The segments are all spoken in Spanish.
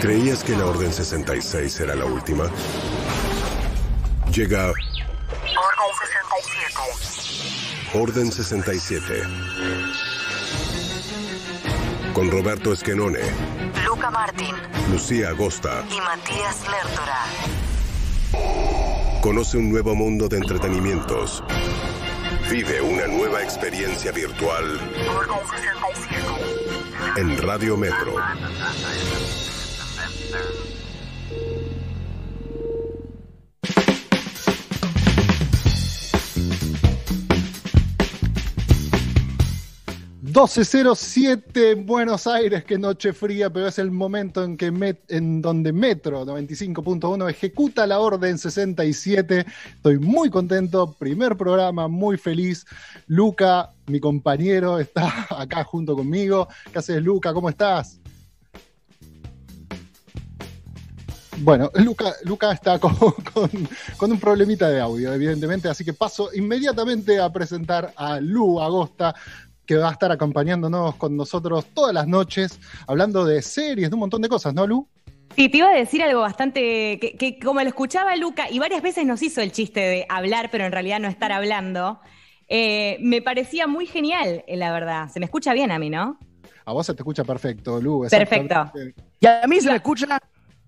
¿Creías que la Orden 66 era la última? Llega Orden 67. Orden 67. Con Roberto Esquenone, Luca Martín Lucía Agosta. y Matías Lertora. Conoce un nuevo mundo de entretenimientos. Vive una nueva experiencia virtual Orden 67. en Radio Metro. ...12.07 en Buenos Aires, qué noche fría, pero es el momento en, que en donde Metro 95.1 ejecuta la orden 67. Estoy muy contento, primer programa, muy feliz. Luca, mi compañero, está acá junto conmigo. ¿Qué haces, Luca? ¿Cómo estás? Bueno, Luca, Luca está con, con- con un problemita de audio, evidentemente, así que paso inmediatamente a presentar a Lu Agosta, que va a estar acompañándonos con nosotros todas las noches, hablando de series, de un montón de cosas, ¿no, Lu? Sí, te iba a decir algo bastante, que, que como lo escuchaba Luca, y varias veces nos hizo el chiste de hablar, pero en realidad no estar hablando, eh, me parecía muy genial, eh, la verdad. Se me escucha bien a mí, ¿no? A vos se te escucha perfecto, Lu. Perfecto. Y a mí se me escucha.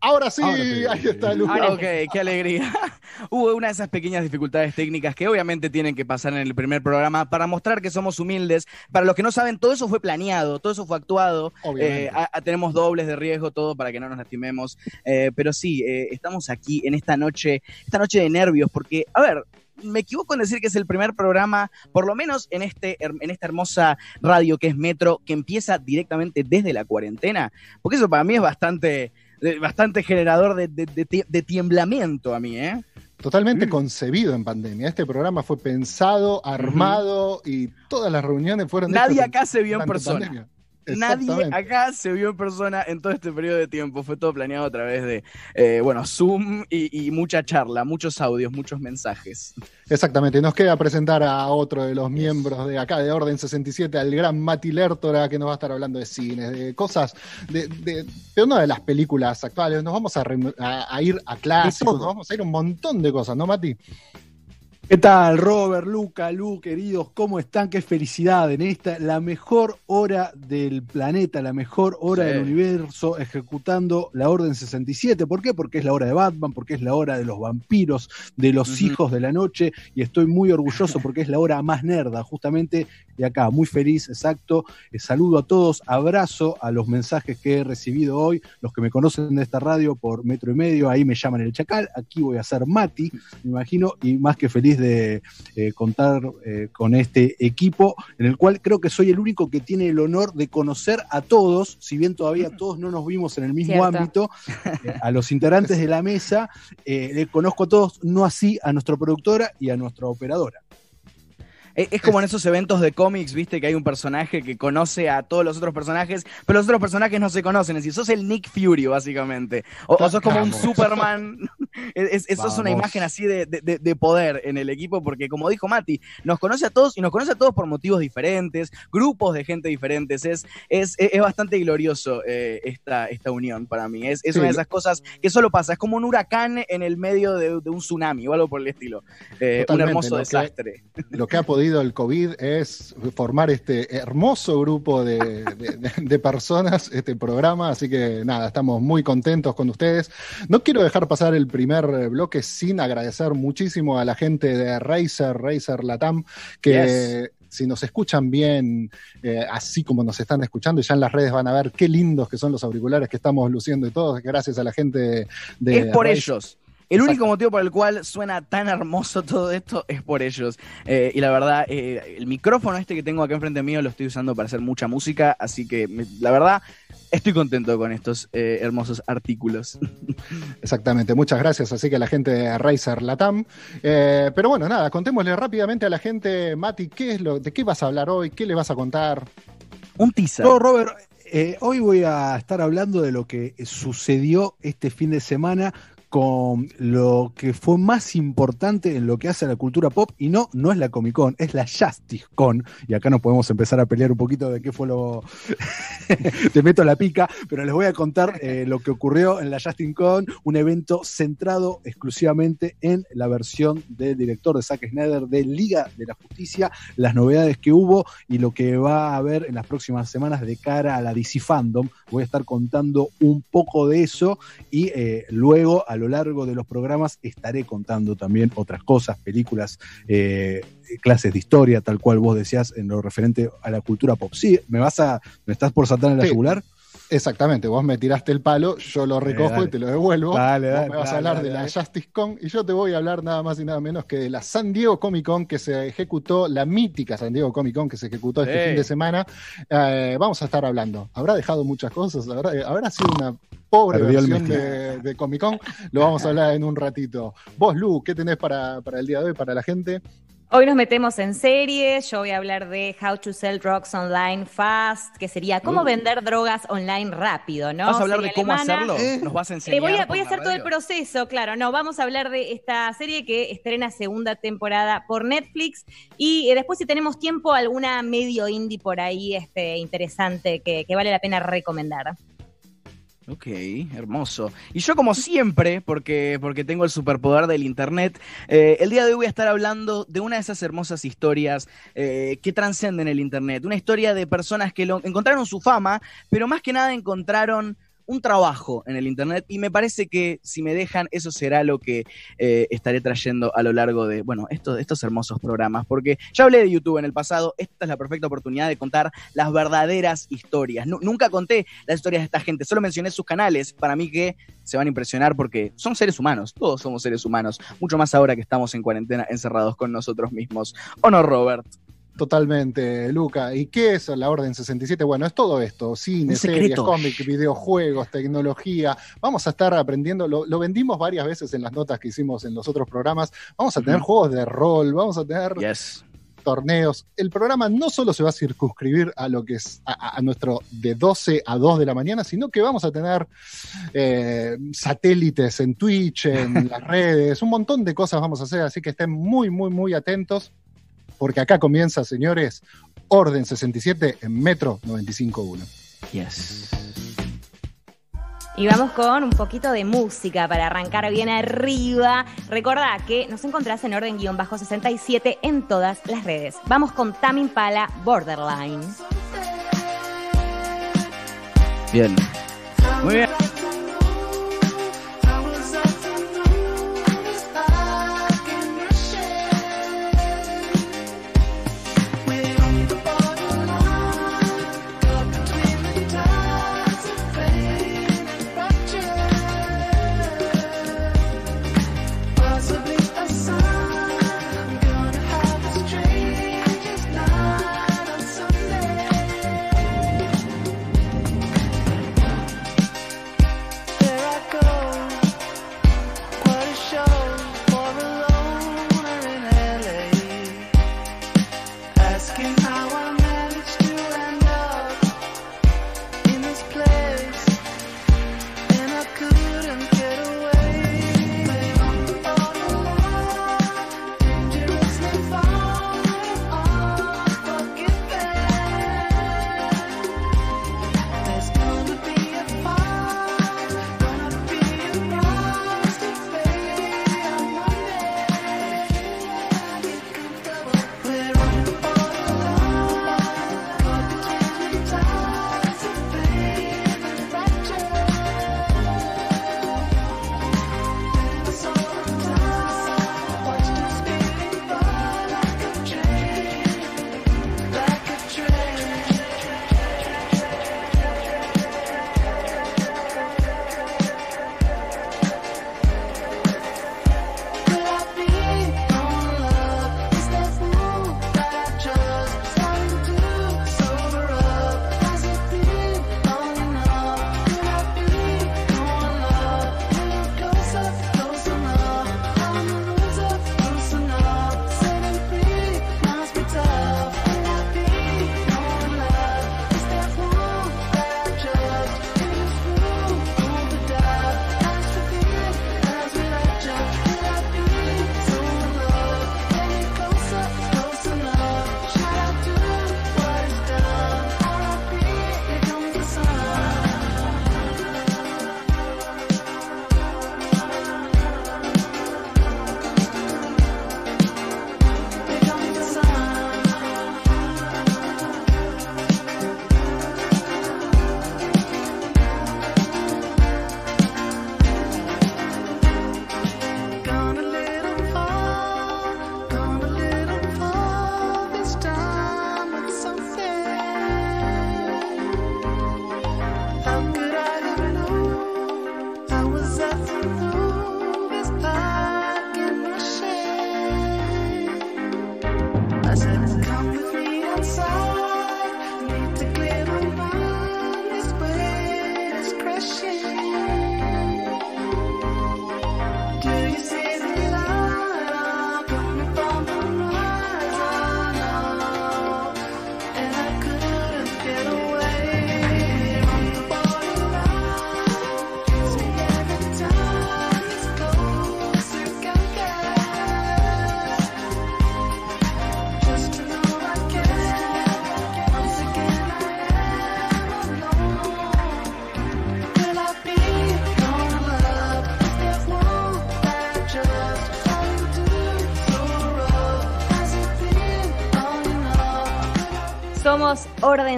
Ahora sí, Ahora sí. ahí está, Lu. Ahora ok, qué alegría. Hubo una de esas pequeñas dificultades técnicas que obviamente tienen que pasar en el primer programa para mostrar que somos humildes. Para los que no saben, todo eso fue planeado, todo eso fue actuado. Obviamente. Eh, a- a- tenemos dobles de riesgo, todo para que no nos lastimemos. Eh, pero sí, eh, estamos aquí en esta noche, esta noche de nervios, porque, a ver, me equivoco en decir que es el primer programa, por lo menos en, este, en esta hermosa radio que es Metro, que empieza directamente desde la cuarentena, porque eso para mí es bastante, bastante generador de, de- de tie- de tiemblamiento a mí, ¿eh? Totalmente Mm. concebido en pandemia. Este programa fue pensado, armado y todas las reuniones fueron Nadie acá se vio en persona. pandemia. Nadie acá se vio en persona en todo este periodo de tiempo. Fue todo planeado a través de, eh, bueno, Zoom y, y mucha charla, muchos audios, muchos mensajes. Exactamente, nos queda presentar a otro de los miembros de acá de Orden 67, al gran Mati Lertora, que nos va a estar hablando de cines, de cosas, de, de, de una de las películas actuales. Nos vamos a, rem- a- a ir a clásicos, nos vamos a ir a un montón de cosas, ¿no, Mati? ¿Qué tal, Robert, Luca, Lu, queridos? ¿Cómo están? Qué felicidad en esta, la mejor hora del planeta, la mejor hora Sí. del universo, ejecutando la Orden 67. ¿Por qué? Porque es la hora de Batman, porque es la hora de los vampiros, de los hijos de la noche, y estoy muy orgulloso porque es la hora más nerda, justamente de acá. Muy feliz, exacto. Eh, saludo a todos, abrazo a los mensajes que he recibido hoy, los que me conocen de esta radio por metro y medio, ahí me llaman el Chacal, aquí voy a ser Mati, me imagino, y más que feliz de eh, contar eh, con este equipo, en el cual creo que soy el único que tiene el honor de conocer a todos, si bien todavía todos no nos vimos en el mismo Cierto. ámbito, eh, a los integrantes de la mesa, le conozco a todos, no así a nuestra productora y a nuestra operadora. Es, como en esos eventos de cómics, viste, que hay un personaje que conoce a todos los otros personajes, pero los otros personajes no se conocen. Es decir, sos el Nick Fury, básicamente. O, o sos como un. Superman. Es, es- eso es una imagen así de, de- de- de poder en el equipo, porque como dijo Mati, nos conoce a todos y nos conoce a todos por motivos diferentes, grupos de gente diferentes. Es, es, es- bastante glorioso eh, esta, esta unión para mí. Es, es Sí, una de esas cosas que solo pasa. Es como un huracán en el medio de, de un tsunami o algo por el estilo. Eh, un hermoso lo que- desastre. Lo que ha podido el COVID es formar este hermoso grupo de, de- de- de personas, este programa, así que nada, estamos muy contentos con ustedes. No quiero dejar pasar el primer bloque sin agradecer muchísimo a la gente de Razer, Razer Latam, que si nos escuchan bien, eh, así como nos están escuchando, y ya en las redes van a ver qué lindos que son los auriculares que estamos luciendo y todos, gracias a la gente de, de es por ellos. El único motivo por el cual suena tan hermoso todo esto es por ellos. Eh, y la verdad, eh, el micrófono este que tengo acá enfrente mío lo estoy usando para hacer mucha música, así que me- la verdad estoy contento con estos eh, hermosos artículos. Exactamente, muchas gracias. Así que la gente de Razer Latam. Eh, pero bueno, nada, contémosle rápidamente a la gente, Mati, ¿qué es lo, ¿de qué vas a hablar hoy? ¿Qué le vas a contar? Un teaser. No, Robert, eh, hoy voy a estar hablando de lo que sucedió este fin de semana con lo que fue más importante en lo que hace a la cultura pop, y no, no es la Comic Con, es la Justice Con, y acá nos podemos empezar a pelear un poquito de qué fue lo... Te meto la pica, pero les voy a contar eh, lo que ocurrió en la Justin Con, un evento centrado exclusivamente en la versión del director de Zack Snyder de Liga de la Justicia, las novedades que hubo y lo que va a haber en las próximas semanas de cara a la DC Fandom. Voy a estar contando un poco de eso y eh, luego a lo largo de los programas estaré contando también otras cosas, películas, eh, clases de historia, tal cual vos decías en lo referente a la cultura pop. Sí, me vas a, me estás por saltar en la Sí. yugular. Exactamente, vos me tiraste el palo, yo lo recojo dale. y te lo devuelvo. Dale, Vos me vas a hablar dale, de la. Justice Con y yo te voy a hablar nada más y nada menos que de la San Diego Comic Con que se ejecutó, la mítica San Diego Comic Con que se ejecutó este fin de semana. Eh, vamos a estar hablando. Habrá dejado muchas cosas, habrá, habrá sido una pobre Perdió versión de, de Comic Con. Lo vamos a hablar en un ratito. Vos, Lu, ¿qué tenés para, para el día de hoy, para la gente? Hoy nos metemos en series. Yo voy a hablar de How to Sell Drugs Online Fast, que sería cómo Uh. vender drogas online rápido, ¿no? ¿Vas a hablar de cómo alemana. hacerlo? Eh. ¿Nos vas a Eh, enseñar? voy a, voy a hacer todo el proceso, claro. No, vamos a hablar de esta serie que estrena segunda temporada por Netflix y eh, después si tenemos tiempo alguna medio indie por ahí este, interesante que, que vale la pena recomendar. Ok, hermoso. Y yo como siempre, porque, porque tengo el superpoder del Internet, eh, el día de hoy voy a estar hablando de una de esas hermosas historias eh, que trascenden el Internet. Una historia de personas que lo, encontraron su fama, pero más que nada encontraron un trabajo en el Internet y me parece que si me dejan eso será lo que eh, estaré trayendo a lo largo de, bueno, estos, estos hermosos programas, porque ya hablé de YouTube en el pasado, esta es la perfecta oportunidad de contar las verdaderas historias. Nu- nunca conté las historias de esta gente, solo mencioné sus canales, para mí que se van a impresionar porque son seres humanos, todos somos seres humanos, mucho más ahora que estamos en cuarentena encerrados con nosotros mismos. ¿O no, Robert? Totalmente, Luca. ¿Y qué es la Orden 67? Bueno, es todo esto, cine, series, cómics, videojuegos, tecnología. Vamos a estar aprendiendo, lo, lo vendimos varias veces en las notas que hicimos en los otros programas. Vamos a tener juegos de rol, vamos a tener Yes. torneos. El programa no solo se va a circunscribir a lo que es a, a nuestro de 12 a 2 de la mañana, sino que vamos a tener eh, satélites en Twitch, en las redes, un montón de cosas vamos a hacer, así que estén muy, muy, muy atentos, porque acá comienza, señores, Orden 67 en Metro 95.1. Yes. Y vamos con un poquito de música para arrancar bien arriba. Recordá que nos encontrás en orden guion bajo 67 en todas las redes. Vamos con Tame Impala Borderline. Bien.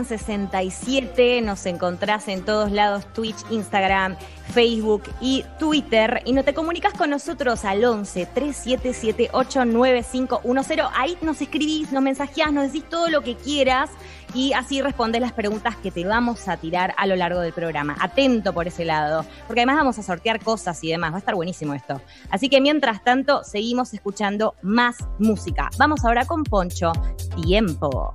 Karen67. Nos encontrás en todos lados, Twitch, Instagram, Facebook y Twitter. Y no te comunicas con nosotros al 11 37789510. Ahí nos escribís, nos mensajeás, nos decís todo lo que quieras y así respondes las preguntas que te vamos a tirar a lo largo del programa. Atento por ese lado, porque además vamos a sortear cosas y demás. Va a estar buenísimo esto. Así que mientras tanto, seguimos escuchando más música. Vamos ahora con Poncho. Tiempo.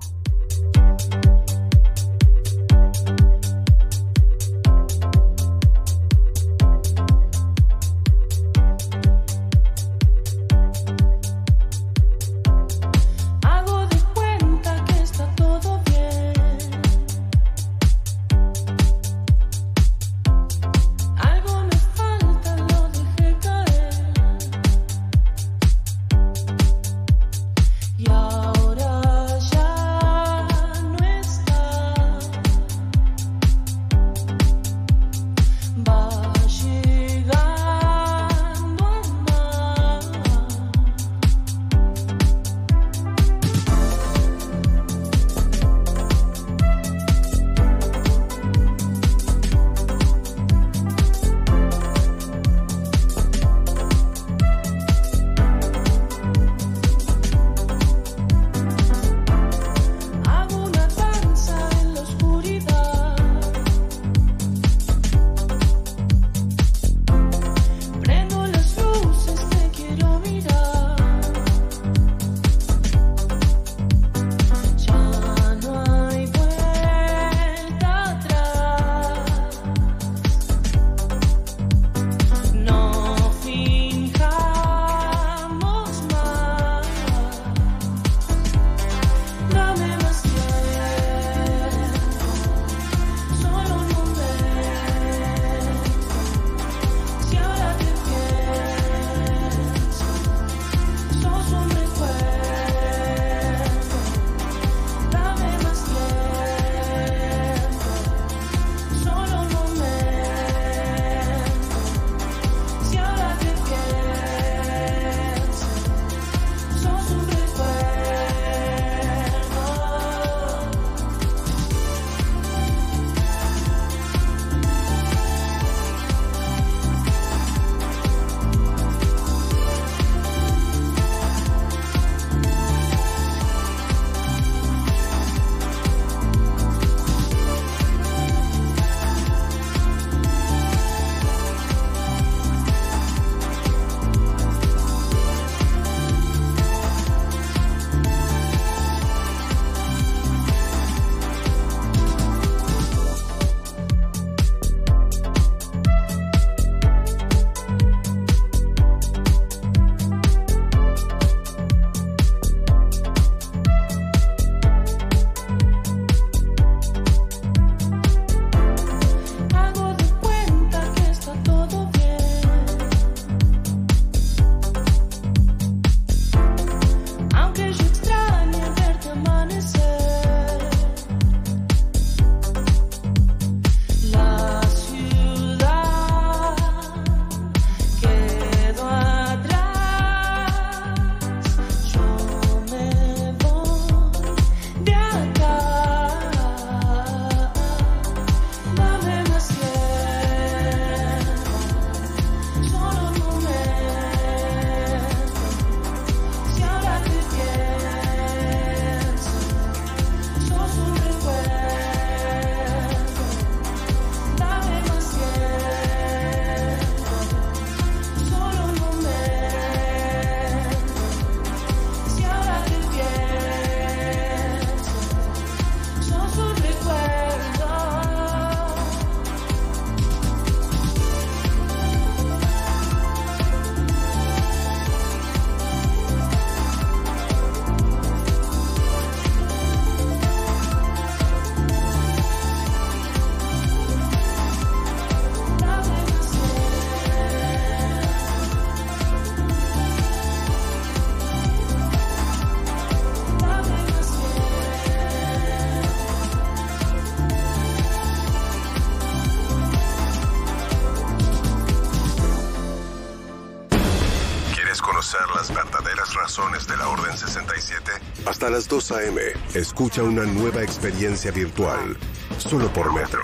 Hasta las 2 a.m. Escucha una nueva experiencia virtual. Solo por Metro.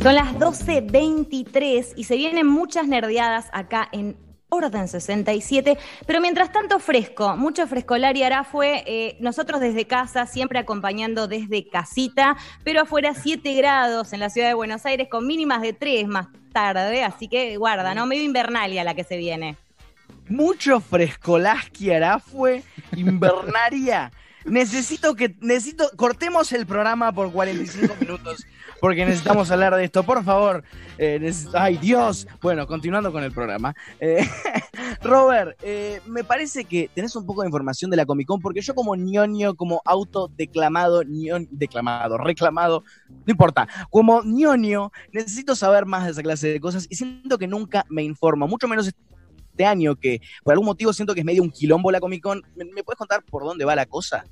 Son las 12.23 y se vienen muchas nerdeadas acá en Orden 67, pero mientras tanto fresco, mucho frescolar y hará fue eh, nosotros desde casa, siempre acompañando desde casita, pero afuera 7 grados en la ciudad de Buenos Aires con mínimas de 3 más tarde, así que guarda, ¿no? Medio invernalia la que se viene. Mucho frescolasqui hará fue invernaria. Necesito que, necesito, cortemos el programa por 45 minutos porque necesitamos hablar de esto, por favor. Eh, neces- ay, Dios. Bueno, continuando con el programa. Eh, Robert, eh, me parece que tenés un poco de información de la Comic Con porque yo como ñoño, como autodeclamado, ñoño, declamado, reclamado, no importa, como ñoño, necesito saber más de esa clase de cosas y siento que nunca me informo, mucho menos este año que por algún motivo siento que es medio un quilombo la Comic Con. ¿Me, me puedes contar por dónde va la cosa?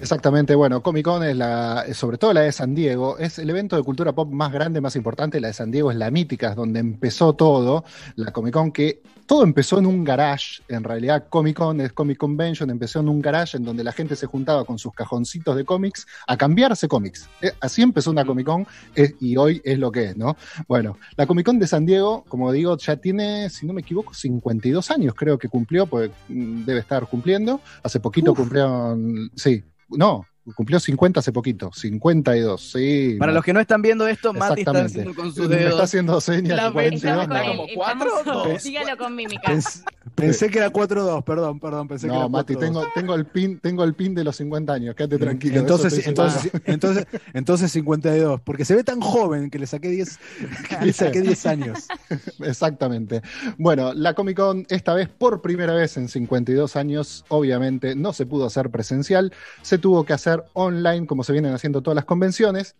Exactamente, bueno, Comic Con es la, sobre todo la de San Diego, es el evento de cultura pop más grande, más importante. La de San Diego es la mítica, es donde empezó todo. La Comic Con, que todo empezó en un garage. En realidad, Comic Con es Comic Convention, empezó en un garage en donde la gente se juntaba con sus cajoncitos de cómics a cambiarse cómics. Eh, Así empezó una Comic Con eh, y hoy es lo que es, ¿no? Bueno, la Comic Con de San Diego, como digo, ya tiene, si no me equivoco, 52 años, creo que cumplió, mm, debe estar cumpliendo. Hace poquito Uf. cumplieron, sí, no, cumplió 50 hace poquito, 52, sí. Para no, los que no están viendo esto, Mati está exactamente. haciendo con sus Me está dedos. haciendo señas. La de 42, Estamos Estamos no. como cuatro, dígalo con mímica. Pens- pensé que era 4-2, perdón, perdón, pensé que No, era Mati, 4-2. tengo, tengo, el pin, tengo el pin de los 50 años, quédate tranquilo. Entonces, entonces, entonces, entonces 52, porque se ve tan joven que le saqué 10, que le saqué 10 años. Exactamente. Bueno, la Comic Con esta vez por primera vez en 52 años, obviamente no se pudo hacer presencial, se tuvo que hacer online como se vienen haciendo todas las convenciones,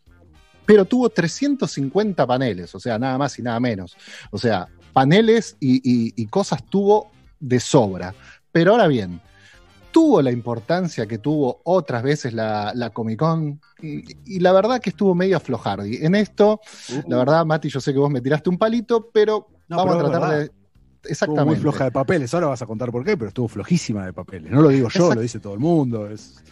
pero tuvo 350 paneles, o sea, nada más y nada menos. O sea, paneles y, y- y cosas tuvo de sobra. Pero ahora bien, tuvo la importancia que tuvo otras veces la, la Comic Con y, y la verdad que estuvo medio aflojardi. En esto, la verdad, Mati, yo sé que vos me tiraste un palito, pero No, vamos pero a tratar de. Estuvo Exactamente. muy floja de papeles, ahora vas a contar por qué, pero estuvo flojísima de papeles. No lo digo yo, Exact- lo dice todo el mundo. Es...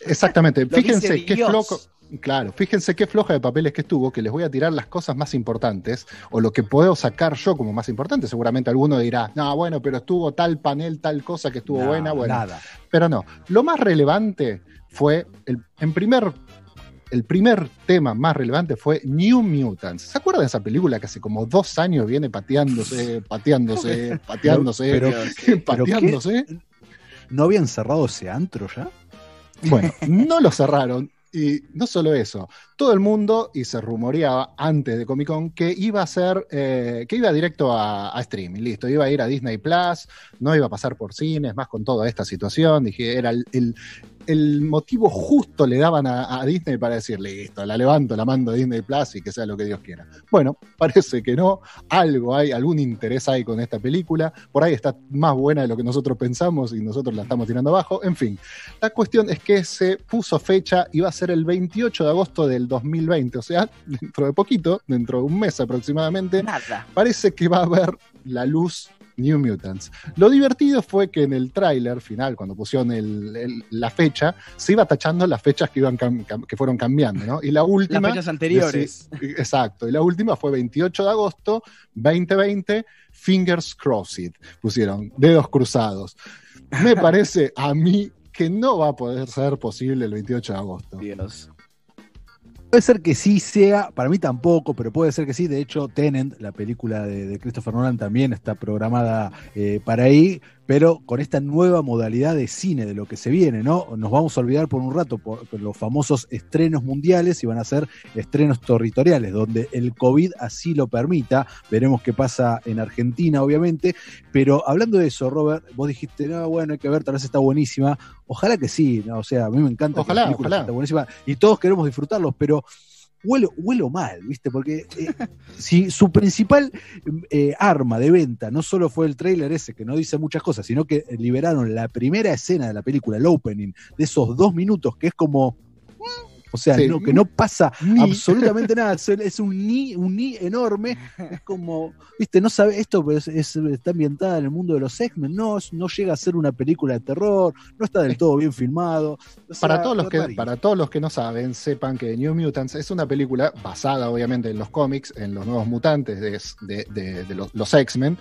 Exactamente. Fíjense qué flojo. Claro, fíjense qué floja de papeles que estuvo, que les voy a tirar las cosas más importantes, o lo que puedo sacar yo como más importante. Seguramente alguno dirá, no, bueno, pero estuvo tal panel, tal cosa que estuvo buena, bueno. Nada. Pero no. Lo más relevante fue, el, en primer, el primer tema más relevante fue New Mutants. ¿Se acuerdan de esa película que hace como dos años viene pateándose, pateándose, pateándose, Pero- pateándose? ¿No habían cerrado ese antro ya? Bueno, no lo cerraron. Y no solo eso, todo el mundo, y se rumoreaba antes de Comic Con, que iba a ser, eh, que iba directo a, streaming, listo, iba a ir a Disney Plus, no iba a pasar por cines, más con toda esta situación, dije, era el- el motivo justo le daban a, a Disney para decir, listo, la levanto, la mando a Disney Plus y que sea lo que Dios quiera. Bueno, parece que no, algo hay, algún interés hay con esta película, por ahí está más buena de lo que nosotros pensamos y nosotros la estamos tirando abajo, en fin. La cuestión es que se puso fecha y va a ser el 28 de agosto del 2020, o sea, dentro de poquito, dentro de un mes aproximadamente, Nada. parece que va a haber la luz New Mutants. Lo divertido fue que en el tráiler final, cuando pusieron el- el- la fecha, se iba tachando las fechas que, iban cam- cam- que fueron cambiando, ¿no? Y la última... Las fechas anteriores. Exacto. Y la última fue 28 de agosto 2020, Fingers Crossed. Pusieron dedos cruzados. Me parece a mí que no va a poder ser posible el 28 de agosto. Dios. Puede ser que sí sea, para mí tampoco, pero puede ser que sí. De hecho, Tenant, la película de, de Christopher Nolan, también está programada eh, para ahí, pero con esta nueva modalidad de cine, de lo que se viene, ¿no? Nos vamos a olvidar por un rato por, por los famosos estrenos mundiales y van a ser estrenos territoriales, donde el COVID así lo permita. Veremos qué pasa en Argentina, obviamente. Pero hablando de eso, Robert, vos dijiste, no, bueno, hay que ver, tal vez está buenísima. Ojalá que sí, ¿no? o sea, a mí me encanta. Ojalá, ojalá. estén buenísimas y todos queremos disfrutarlos, pero huelo, huelo mal, ¿viste? Porque eh, si su principal eh, arma de venta no solo fue el tráiler ese, que no dice muchas cosas, sino que liberaron la primera escena de la película, el opening, de esos dos minutos, que es como... O sea, Sí. no, que no pasa Ni. absolutamente nada. Es, un ni, un ni enorme. Es como, viste, no sabe esto, pero es- es- está ambientada en el mundo de los X-Men. No, no llega a ser una película de terror, no está del todo bien filmado. O sea, Para todos, los que, rarísimo. para todos los que no saben, sepan que New Mutants es una película basada obviamente en los cómics, en los nuevos mutantes de, de- de- de los, los X-Men,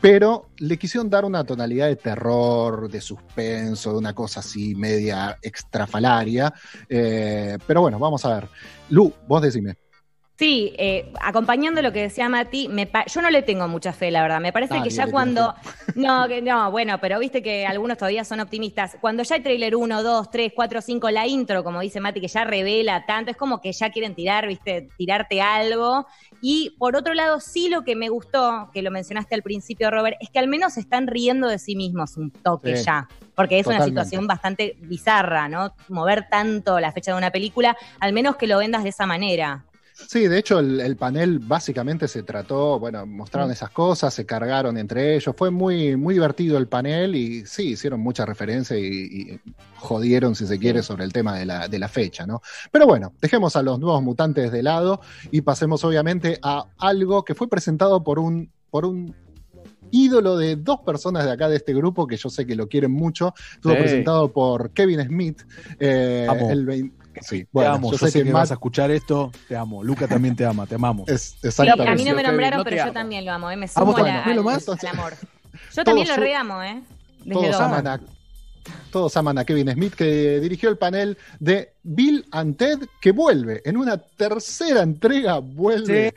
pero le quisieron dar una tonalidad de terror, de suspenso, de una cosa así media extrafalaria. Eh, pero bueno, vamos a ver. Lu, vos decime. Sí, eh, acompañando lo que decía Mati, me pa- yo no le tengo mucha fe, la verdad. Me parece Nadie que ya cuando. No, que no, bueno, pero viste que algunos todavía son optimistas. Cuando ya hay trailer 1, 2, 3, 4, 5, la intro, como dice Mati, que ya revela tanto, es como que ya quieren tirar, viste, tirarte algo. Y por otro lado, sí lo que me gustó, que lo mencionaste al principio, Robert, es que al menos están riendo de sí mismos un toque Sí. ya. Porque es una situación bastante bizarra, ¿no? Mover tanto la fecha de una película, al menos que lo vendas de esa manera. Sí, de hecho el, panel básicamente se trató, bueno, mostraron mm. esas cosas, se cargaron entre ellos, fue muy, muy divertido el panel y sí, hicieron mucha referencia y, jodieron, si se quiere, sobre el tema de la, de la, fecha, ¿no? Pero bueno, dejemos a los nuevos mutantes de lado y pasemos obviamente a algo que fue presentado por un, por un ídolo de dos personas de acá de este grupo que yo sé que lo quieren mucho. Estuvo presentado por Kevin Smith eh, el 20 sí. Bueno, te amo. Sé, que, que vas a escuchar esto. Te amo. Luca también te ama. Te amamos. Exactamente. A mí no me nombraron, pero yo también lo amo. ¿eh? Me ah, sumo a al, más? al, amor. Yo también lo reamo, ¿eh? Todos aman, a, todos aman a Kevin Smith, que dirigió el panel de Bill and Ted, que vuelve. En una tercera entrega vuelve.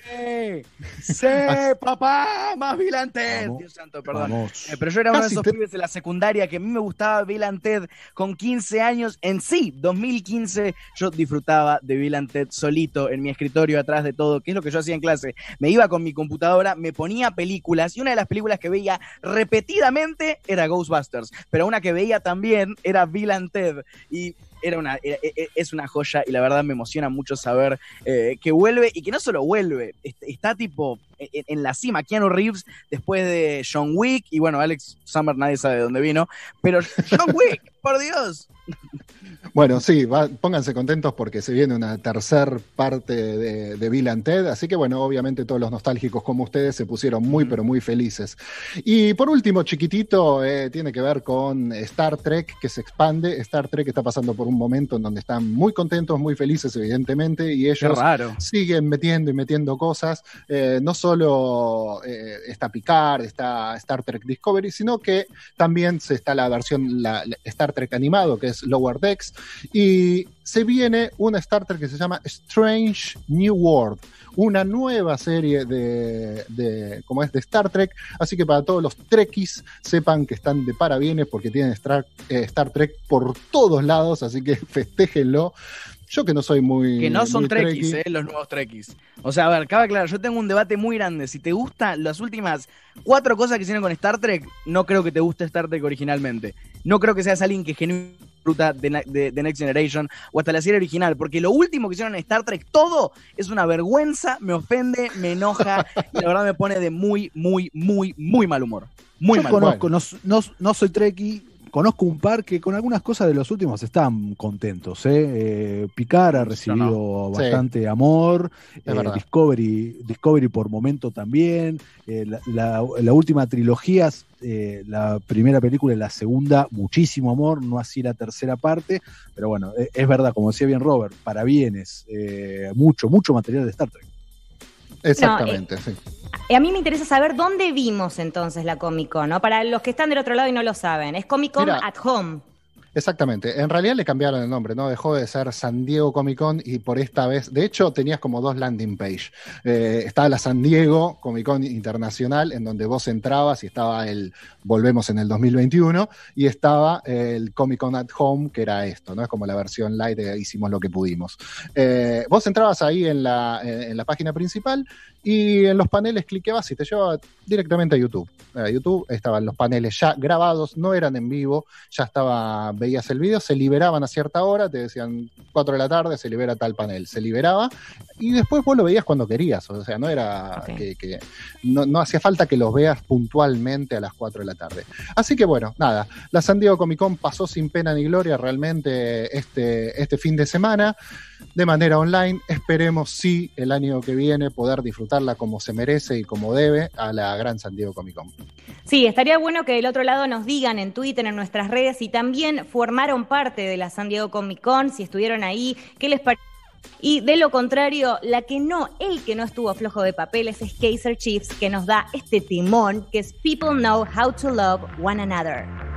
Sí, sí, papá, más Bill and Ted. Vamos. Dios santo, perdón. Eh, pero yo era uno de Casi esos te- pibes de la secundaria que a mí me gustaba Bill and Ted con 15 años. En sí, 2015, yo disfrutaba de Bill and Ted solito en mi escritorio atrás de todo, que es lo que yo hacía en clase. Me iba con mi computadora, me ponía películas y una de las películas que veía repetidamente era Ghostbusters, pero una que veía también era Bill and Ted y era una, era- e- e- es una joya y la verdad me emociona mucho saber eh, que vuelve y que no solo vuelve, est- está tipo en, en la cima, Keanu Reeves después de John Wick y bueno, Alex Summer nadie sabe de dónde vino, pero John Wick, por Dios. Bueno, sí, va- pónganse contentos porque se viene una tercer parte de, de Bill and Ted. Así que, bueno, obviamente todos los nostálgicos como ustedes se pusieron muy, pero muy felices. Y por último, chiquitito, eh, tiene que ver con Star Trek que se expande. Star Trek está pasando por un momento en donde están muy contentos, muy felices, evidentemente, y ellos raro. siguen metiendo y metiendo cosas. Eh, no solo eh, está Picard, está Star Trek Discovery, sino que también se está la versión la, la Star Trek animado, que es Lower Decks, y se viene una Star Trek que se llama Strange New World, una nueva serie de, de como es de Star Trek, así que para todos los Trekkies sepan que están de parabienes porque tienen Star, eh, Star Trek por todos lados, así que festéjenlo. Yo que no soy muy Que no son trekkies, trekkie, eh, los nuevos trekkies. O sea, a ver, cabe claro, yo tengo un debate muy grande. Si te gustan las últimas cuatro cosas que hicieron con Star Trek, no creo que te guste Star Trek originalmente. No creo que seas alguien que genuinamente disfruta de, de- de Next Generation o hasta la serie original, porque lo último que hicieron en Star Trek, todo es una vergüenza, me ofende, me enoja y la verdad me pone de muy, muy, muy, muy mal humor. Muy Yo mal. conozco, no, no, no soy Trekkie, conozco un par que con algunas cosas de los últimos están contentos. ¿eh? Eh, Picard ha recibido bastante amor, eh. Discovery, Discovery por momento también, eh, la, la- la última trilogía, eh, la primera película y la segunda, muchísimo amor, no así la tercera parte, pero bueno, es verdad, como decía bien Robert, para bienes, mucho, mucho material de Star Trek. Exactamente, sí. Eh, A mí me interesa saber dónde vimos entonces la Comic Con, ¿no? Para los que están del otro lado y no lo saben. Es Comic Con Mira. at Home. Exactamente. En realidad le cambiaron el nombre, ¿no? Dejó de ser San Diego Comic Con y por esta vez, de hecho, tenías como dos landing page. Eh, estaba la San Diego Comic Con Internacional, en donde vos entrabas y estaba el Volvemos en el 2021, y estaba el Comic Con at Home, que era esto, ¿no? Es como la versión light de hicimos lo que pudimos. Eh, vos entrabas ahí en la, en, en la página principal y en los paneles cliqueabas y te llevaba directamente a YouTube. A YouTube estaban los paneles ya grabados, no eran en vivo, ya estaba veías el video, se liberaban a cierta hora, te decían 4 de la tarde, se libera tal panel, se liberaba y después vos lo veías cuando querías, o sea, no era que, que no, no hacía falta que los veas puntualmente a las 4 de la tarde. Así que bueno, nada, la San Diego Comic Con pasó sin pena ni gloria realmente este, este fin de semana de manera online. Esperemos sí el año que viene poder disfrutarla como se merece y como debe a la Gran San Diego Comic Con. Sí, estaría bueno que del otro lado nos digan en Twitter, en nuestras redes, si también formaron parte de la San Diego Comic Con, si estuvieron ahí, qué les pareció. Y de lo contrario, la que no, el que no estuvo flojo de papeles es Kaiser Chiefs, que nos da este timón que es People Know How to Love One Another.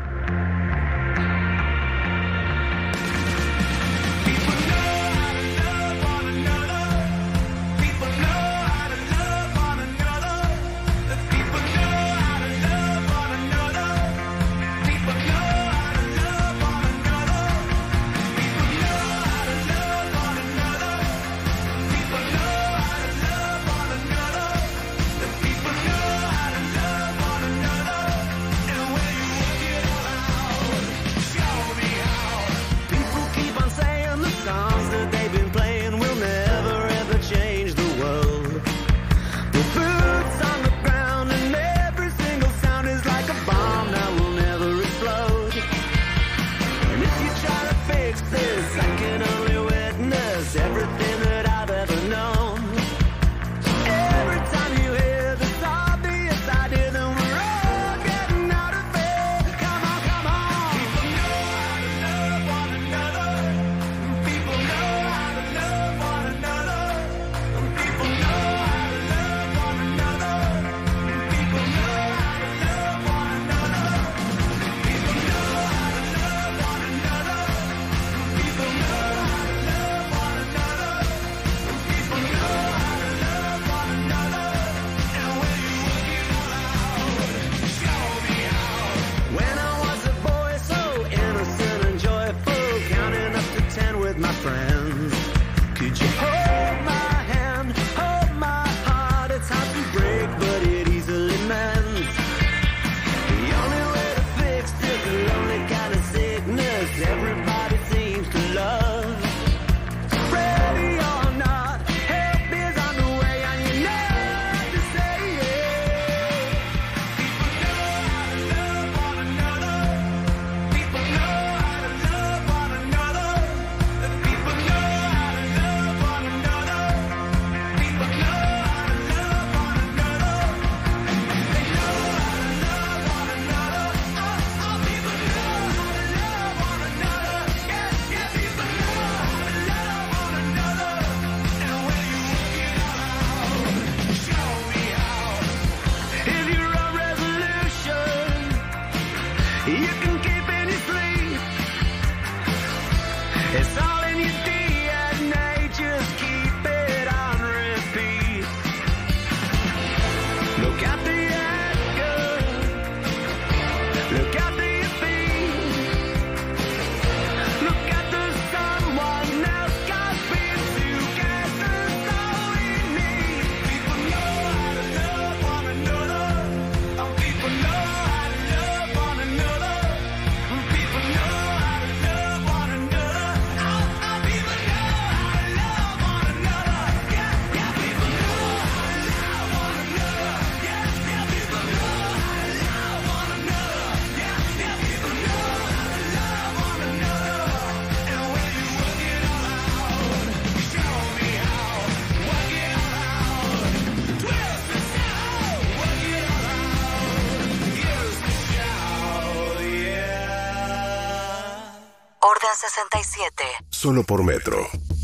solo por metro.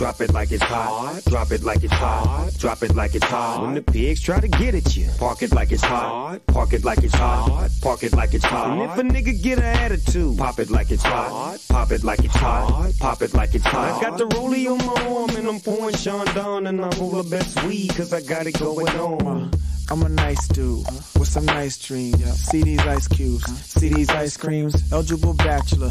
Drop it like it's hot. Drop it like it's hot. Drop it like it's hot. When the pigs try to get at you, park it like it's hot. Park it like it's hot. Park it like it's hot. And if a nigga get an attitude, pop it like it's hot. Pop it like it's hot. Pop it like it's hot. I got the rollie on my arm and I'm pouring Sean Don and I'm all the best weed cause I got it going on. Uh, I'm a nice dude uh, with some nice dreams. See these ice cubes, uh, see these ice creams. Eligible bachelor,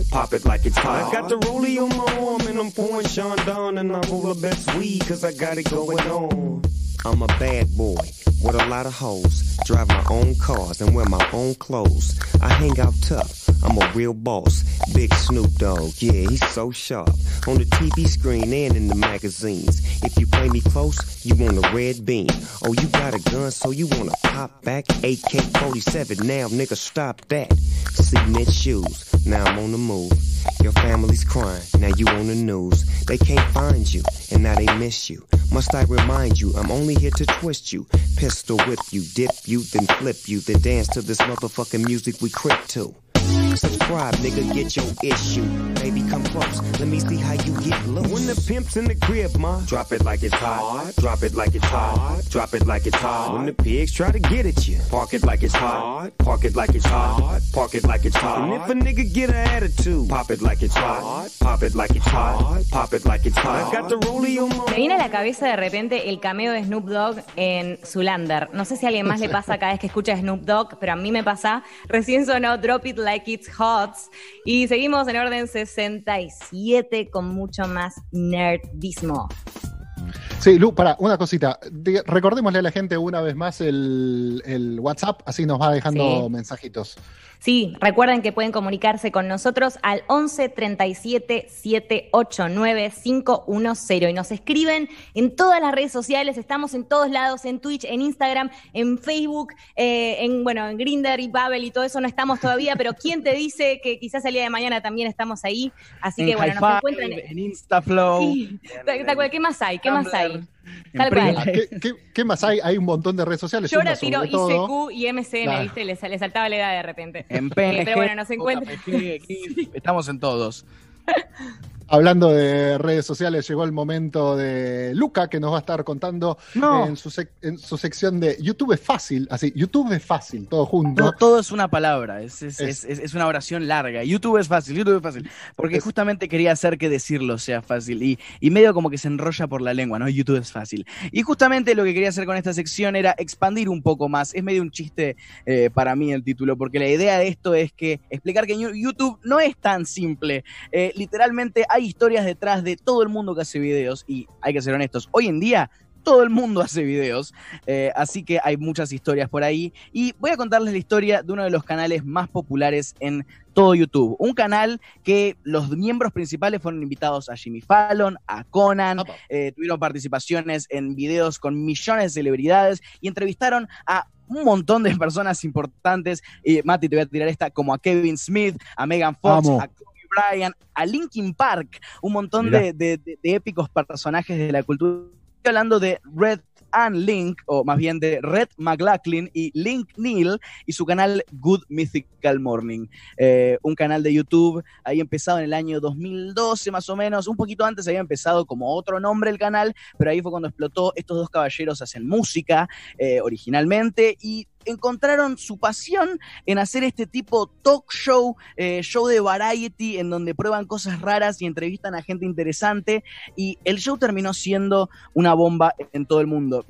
Pop it like it's hot. I got the rollie on my arm and I'm pouring Sean and I'm all the best weed cause I got it going on. I'm a bad boy with a lot of hoes. Drive my own cars and wear my own clothes. I hang out tough. I'm a real boss. Big Snoop Dogg, yeah, he's so sharp. On the TV screen and in the magazines. If you play me close, you want a red beam. Oh, you got a gun, so you wanna pop back? AK 47, now nigga, stop that. Cement shoes, now I'm on the move. Your family's crying, now you on the news. They can't find you, and now they miss you. Must I remind you, I'm only here to twist you. Pistol whip you, dip you, then flip you, then dance to this motherfucking music we crip to. Subscribe, nigga, get your issue. Baby, come close. Let me see how you get loose. When the pimp's in the crib, ma, drop it like it's hot. Drop it like it's hot. Drop it like it's hot. When the pigs try to get at you, park it like it's hot. Park it like it's hot. Park it like it's hot. And if a nigga get an attitude, pop it like it's hot. Pop it like it's hot. Pop it like it's hot. I got the rollie on my Me viene a la cabeza de repente el cameo de Snoop Dogg en Zulander. No sé si a alguien más le pasa cada vez que escucha Snoop Dogg, pero a mí me pasa. Recién sonó Drop It Like It's Hot. Y seguimos en orden 67 con mucho más nerdismo. Sí, Lu, para, una cosita. De- recordémosle a la gente una vez más el, el WhatsApp, así nos va dejando Sí. mensajitos. Sí, recuerden que pueden comunicarse con nosotros al 11 37 789 510 y nos escriben en todas las redes sociales, estamos en todos lados, en Twitch, en Instagram, en Facebook, eh, en bueno, en Grinder y Babel y todo eso no estamos todavía, pero quién te dice que quizás el día de mañana también estamos ahí, así que en bueno, nos encuentran en Instaflow. Sí, ¿qué más hay? ¿Qué más hay? Tal cual. Ah, ¿Qué, qué- qué más hay? Hay un montón de redes sociales. Yo ahora tiro sobre todo. ICQ y MCN, Claro. ¿viste? Le, le saltaba la edad de repente. En PNG, pero bueno, nos encuentran. Estamos en todos. Hablando de redes sociales, llegó el momento de Luca, que nos va a estar contando No. en, su en su sección de YouTube es fácil. Así, YouTube es fácil, todo junto. No, todo es una palabra, es, es, Es- es- una oración larga. YouTube es fácil, YouTube es fácil. Porque justamente quería hacer que decirlo sea fácil. Y, y medio como que se enrolla por la lengua, ¿no? YouTube es fácil. Y justamente lo que quería hacer con esta sección era expandir un poco más. Es medio un chiste eh, para mí el título, porque la idea de esto es que explicar que YouTube no es tan simple. Eh, literalmente hay historias detrás de todo el mundo que hace videos. Y hay que ser honestos, hoy en día todo el mundo hace videos, eh, así que hay muchas historias por ahí. Y voy a contarles la historia de uno de los canales más populares en todo YouTube. Un canal que los miembros principales fueron invitados a Jimmy Fallon, a Conan, eh, tuvieron participaciones en videos con millones de celebridades y entrevistaron a un montón de personas importantes. Y Mati, te voy a tirar esta, como a Kevin Smith, a Megan Fox, a Kobe Bryant, a Linkin Park, un montón de- de- de épicos personajes de la cultura. Estoy hablando de Red and Link, o más bien de Red McLaughlin y Link Neal y su canal Good Mythical Morning. Eh, un canal de YouTube ahí empezado en el año 2012 más o menos, un poquito antes había empezado como otro nombre el canal, pero ahí fue cuando explotó. Estos dos caballeros hacen música eh, originalmente y encontraron su pasión en hacer este tipo talk show, eh, show de variety, en donde prueban cosas raras y entrevistan a gente interesante. Y el show terminó siendo una bomba en todo el mundo.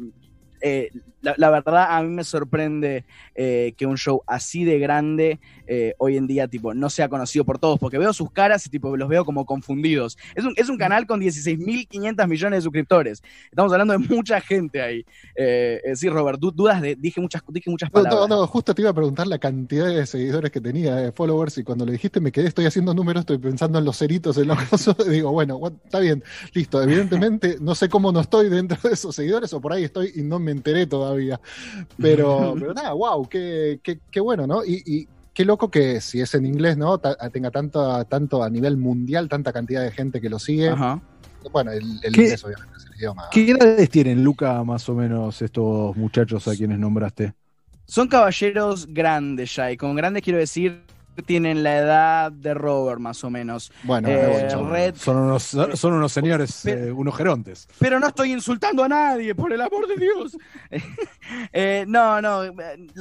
Eh, la, la verdad, a mí me sorprende eh, que un show así de grande eh, hoy en día, tipo, no sea conocido por todos, porque veo sus caras y tipo, los veo como confundidos. Es un, es un canal con 16.500 millones de suscriptores. Estamos hablando de mucha gente ahí. Sí, Robert, du- dudas de. Dije muchas, dije muchas palabras. no, no, justo te iba a preguntar la cantidad de seguidores que tenía, de followers, y cuando le dijiste me quedé, estoy haciendo números, estoy pensando en los ceritos, en los cosas, y digo, bueno, what- está bien, listo, evidentemente no sé cómo no estoy dentro de esos seguidores, o por ahí estoy y no me enteré todavía. Pero, pero nada, wow, qué, qué, qué bueno, ¿no? Y, y qué loco que si es en inglés, ¿no? Tenga tanto, tanto a nivel mundial, tanta cantidad de gente que lo sigue. Ajá. Bueno, el, el ¿Qué- inglés obviamente es el idioma. ¿Qué edades tienen, Luca, más o menos, estos muchachos a quienes nombraste? Son caballeros grandes ya, y con grandes quiero decir tienen la edad de Robert, más o menos. Bueno, Eh, Son, Red- son unos, son unos señores, Pero- eh, unos gerontes. Pero no estoy insultando a nadie, por el amor de Dios. Eh, no, no,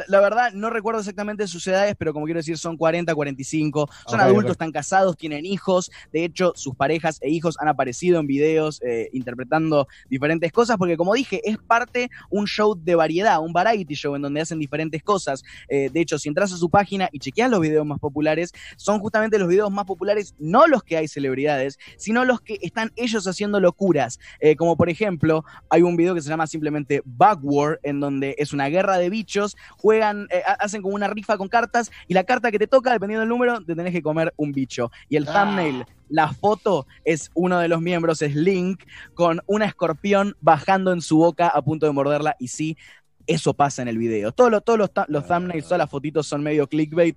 la, verdad no recuerdo exactamente sus edades, pero como quiero decir, son 40, 45, son adultos, están casados, tienen hijos, de hecho sus parejas e hijos han aparecido en videos interpretando diferentes cosas, porque como dije, es parte un show de variedad, un variety show en donde hacen diferentes cosas. De hecho, si entras a su página y chequeas los videos más populares, son justamente los videos más populares, no los que hay celebridades, sino los que están ellos haciendo locuras. Eh, como por ejemplo, hay un video que se llama simplemente Bug War, en donde es una guerra de bichos, juegan, eh, ha- hacen como una rifa con cartas, y la carta que te toca, dependiendo del número, te tenés que comer un bicho. Y el Ah. thumbnail, la foto, es uno de los miembros, es Link, con una escorpión bajando en su boca a punto de morderla, y sí, eso pasa en el video. Todos los, todos los, los thumbnails, todas las fotitos son medio clickbait,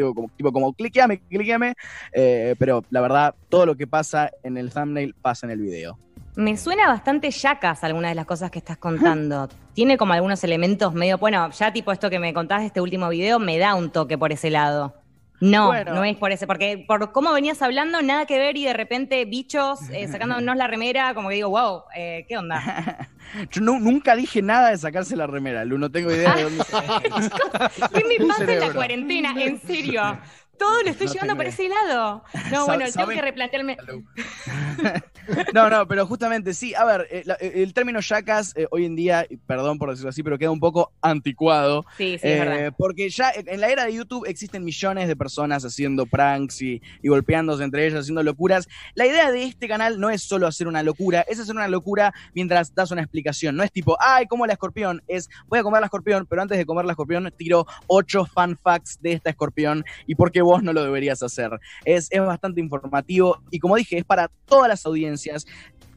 tipo como, tipo como cliqueame, cliqueame, eh, pero la verdad, todo lo que pasa en el thumbnail pasa en el video. Me suena bastante yacas algunas de las cosas que estás contando. Tiene como algunos elementos medio, bueno, ya tipo esto que me contás de este último video me da un toque por ese lado. No, Bueno. no es por ese, porque por cómo venías hablando, nada que ver y de repente bichos eh, sacándonos la remera, como que digo, wow, eh, ¿qué onda? Yo nu- nunca dije nada de sacarse la remera, Lu, no tengo idea de dónde ¿Qué me pasa en la cuarentena? En serio. Todo lo estoy No llevando por ese lado. No, bueno, tengo que replantearme. No, no, pero justamente sí. A ver, eh, la- el término yacas eh, hoy en día, perdón por decirlo así, pero queda un poco anticuado. Sí, sí, es Eh, verdad. porque ya en la era de YouTube existen millones de personas haciendo pranks y, y golpeándose entre ellas, haciendo locuras. La idea de este canal no es solo hacer una locura, es hacer una locura mientras das una explicación. No es tipo, ay, como la escorpión. Es, voy a comer la escorpión, pero antes de comer la escorpión tiro ocho fan facts de esta escorpión y por qué vos no lo deberías hacer. Es, es bastante informativo y como dije, es para todas las audiencias.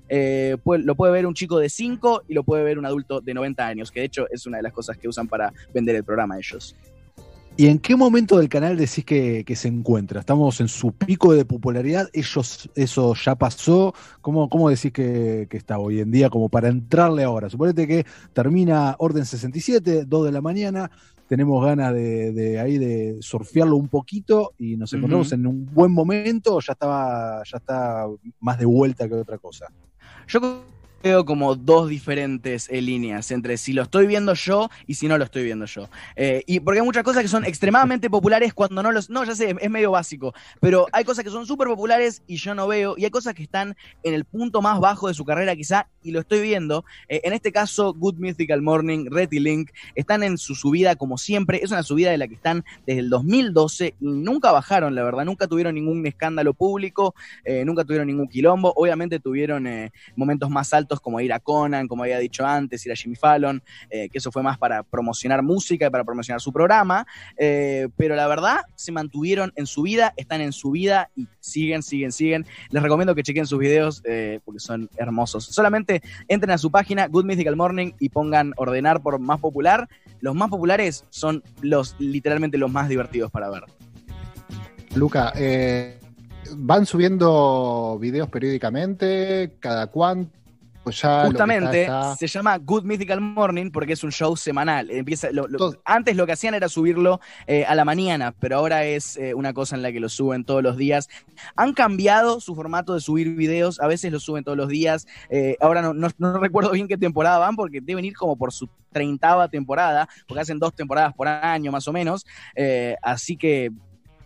Eh, lo puede ver un chico de 5 y lo puede ver un adulto de 90 años, que de hecho es una de las cosas que usan para vender el programa ellos. ¿Y en qué momento del canal decís que, que se encuentra? ¿Estamos en su pico de popularidad? ¿Ellos, ¿Eso ya pasó? ¿Cómo, cómo decís que, que está hoy en día como para entrarle ahora? Suponete que termina Orden 67, 2 de la mañana, tenemos ganas de, de ahí de surfearlo un poquito y nos encontramos en un buen momento o ya, estaba, ya está más de vuelta que otra cosa. Yo veo como dos diferentes eh, líneas entre si lo estoy viendo yo y si no lo estoy viendo yo. Eh, y porque hay muchas cosas que son extremadamente populares cuando no los... No, ya sé, es medio básico, pero hay cosas que son súper populares y yo no veo, y hay cosas que están en el punto más bajo de su carrera quizá y lo estoy viendo. Eh, en este caso, Good Mythical Morning, Red y Link están en su subida como siempre. Es una subida de la que están desde el 2012 y nunca bajaron, la verdad. Nunca tuvieron ningún escándalo público, nunca tuvieron ningún quilombo. Obviamente tuvieron momentos más altos como ir a Conan, como había dicho antes, ir a Jimmy Fallon, eh, que eso fue más para promocionar música y para promocionar su programa, eh, pero la verdad se mantuvieron en su vida, están en su vida y siguen, siguen, siguen. Les recomiendo que chequen sus videos eh, porque son hermosos. Solamente entren a su página Good Mythical Morning y pongan ordenar por más popular. Los más populares son los literalmente los más divertidos para ver. Luca, ¿van subiendo videos periódicamente? ¿Cada cuánto? Pues ya Justamente está- se llama Good Mythical Morning porque es un show semanal. Empieza, lo- lo- Todo- antes lo que hacían era subirlo eh, a la mañana, pero ahora es eh, una cosa en la que lo suben todos los días. Han cambiado su formato de subir videos, a veces lo suben todos los días. Eh, ahora no, no- no recuerdo bien qué temporada van porque deben ir como por su treintava temporada, porque hacen dos temporadas por año más o menos. Así que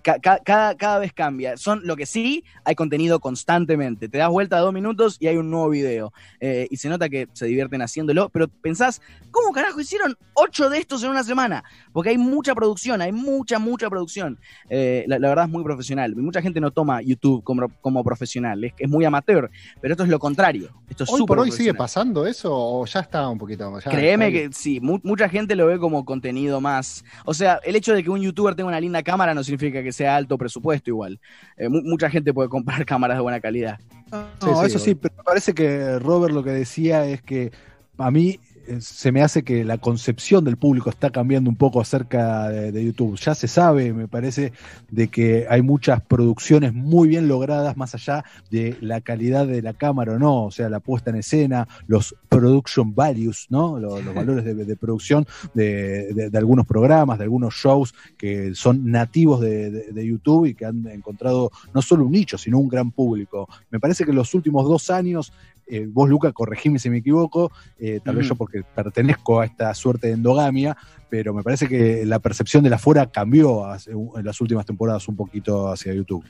ca- ca- cada, cada vez cambia. Son lo que sí, hay contenido constantemente. Te das vuelta a dos minutos y hay un nuevo video. Eh, y se nota que se divierten haciéndolo, pero pensás, ¿cómo carajo hicieron ocho de estos en una semana? Porque hay mucha producción, hay mucha, mucha producción. Eh, la, la verdad es muy profesional. Mucha gente no toma YouTube como, como profesional, es, es muy amateur, pero esto es lo contrario. Esto es ¿Hoy súper por hoy sigue pasando eso o ya está un poquito? ya- Créeme que sí, mu- mucha gente lo ve como contenido más. O sea, el hecho de que un youtuber tenga una linda cámara no significa que sea alto presupuesto igual. Eh, mu- mucha gente puede comprar cámaras de buena calidad. No, Sí, eso sí, pero me parece que Robert lo que decía es que a mí se me hace que la concepción del público está cambiando un poco acerca de, de YouTube. Ya se sabe, me parece, de que hay muchas producciones muy bien logradas más allá de la calidad de la cámara o no, o sea, la puesta en escena, los production values, ¿no? Los, los valores de, de producción de, de- algunos programas, de algunos shows que son nativos de YouTube y que han encontrado no solo un nicho, sino un gran público. Me parece que en los últimos dos años, eh, vos, Luca, corregime si me equivoco, eh, tal vez yo porque pertenezco a esta suerte de endogamia, pero me parece que la percepción de la fuera cambió hace- en las últimas temporadas un poquito hacia YouTube.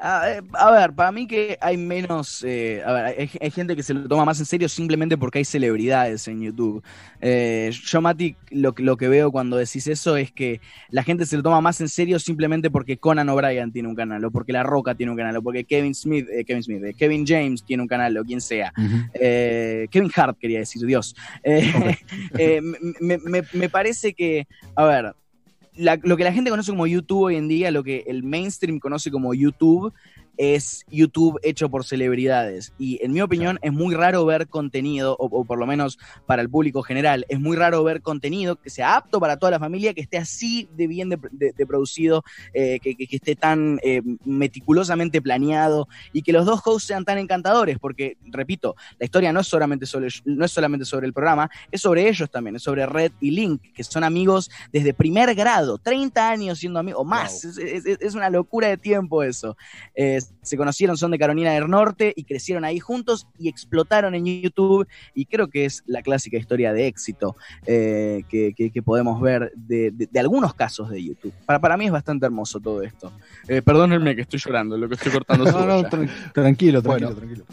A, eh, a ver, para mí que hay menos. eh, a ver, hay, hay gente que se lo toma más en serio simplemente porque hay celebridades en YouTube. Eh, yo, Mati, lo, que- lo que veo cuando decís eso es que la gente se lo toma más en serio simplemente porque Conan O'Brien tiene un canal, o porque La Roca tiene un canal, o porque Kevin Smith, eh, Kevin Smith, Kevin James tiene un canal, o quien sea. Kevin Hart, quería decir, Dios. Me, me- me parece que, a ver, la- lo que la gente conoce como YouTube hoy en día, lo que el mainstream conoce como YouTube, es YouTube hecho por celebridades. Y en mi opinión es muy raro ver contenido, o, o por lo menos para el público general, es muy raro ver contenido que sea apto para toda la familia, que esté así de bien de, de- de producido, eh, que, que- que esté tan eh, meticulosamente planeado y que los dos hosts sean tan encantadores, porque, repito, la historia no es solamente sobre, no es solamente sobre el programa, es sobre ellos también, es sobre Red y Link, que son amigos desde primer grado, 30 años siendo amigos, o más, es, es- es una locura de tiempo eso. Eh, se conocieron, son de Carolina del Norte y crecieron ahí juntos y explotaron en YouTube y creo que es la clásica historia de éxito eh, que, que- que podemos ver de, de- de algunos casos de YouTube. Para, para mí es bastante hermoso todo esto. Eh, perdónenme que estoy llorando, lo que estoy cortando No, no, tranquilo, tranquilo, Bueno. tranquilo.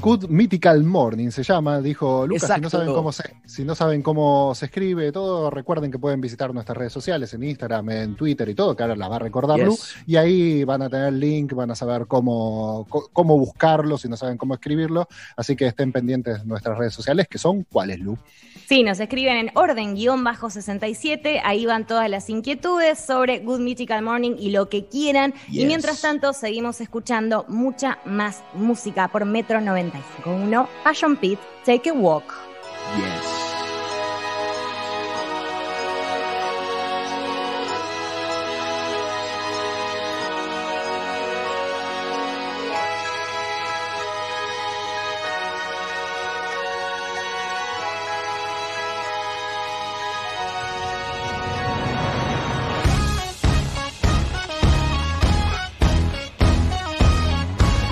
Good Mythical Morning se llama, dijo Lucas. Si no, saben cómo se, si no saben cómo se escribe todo, recuerden que pueden visitar nuestras redes sociales en Instagram, en Twitter y todo, que ahora las va a recordar Lu. Yes. Y ahí van a tener link, van a saber cómo, cómo buscarlo, si no saben cómo escribirlo. Así que estén pendientes de nuestras redes sociales, que son cuáles, Lu. Sí, nos escriben en orden-67, ahí van todas las inquietudes sobre Good Mythical Morning y lo que quieran. Y mientras tanto, seguimos escuchando mucha más música por Metro 95.1, Passion Pit, Take a Walk. Yes.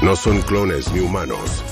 No son clones ni humanos.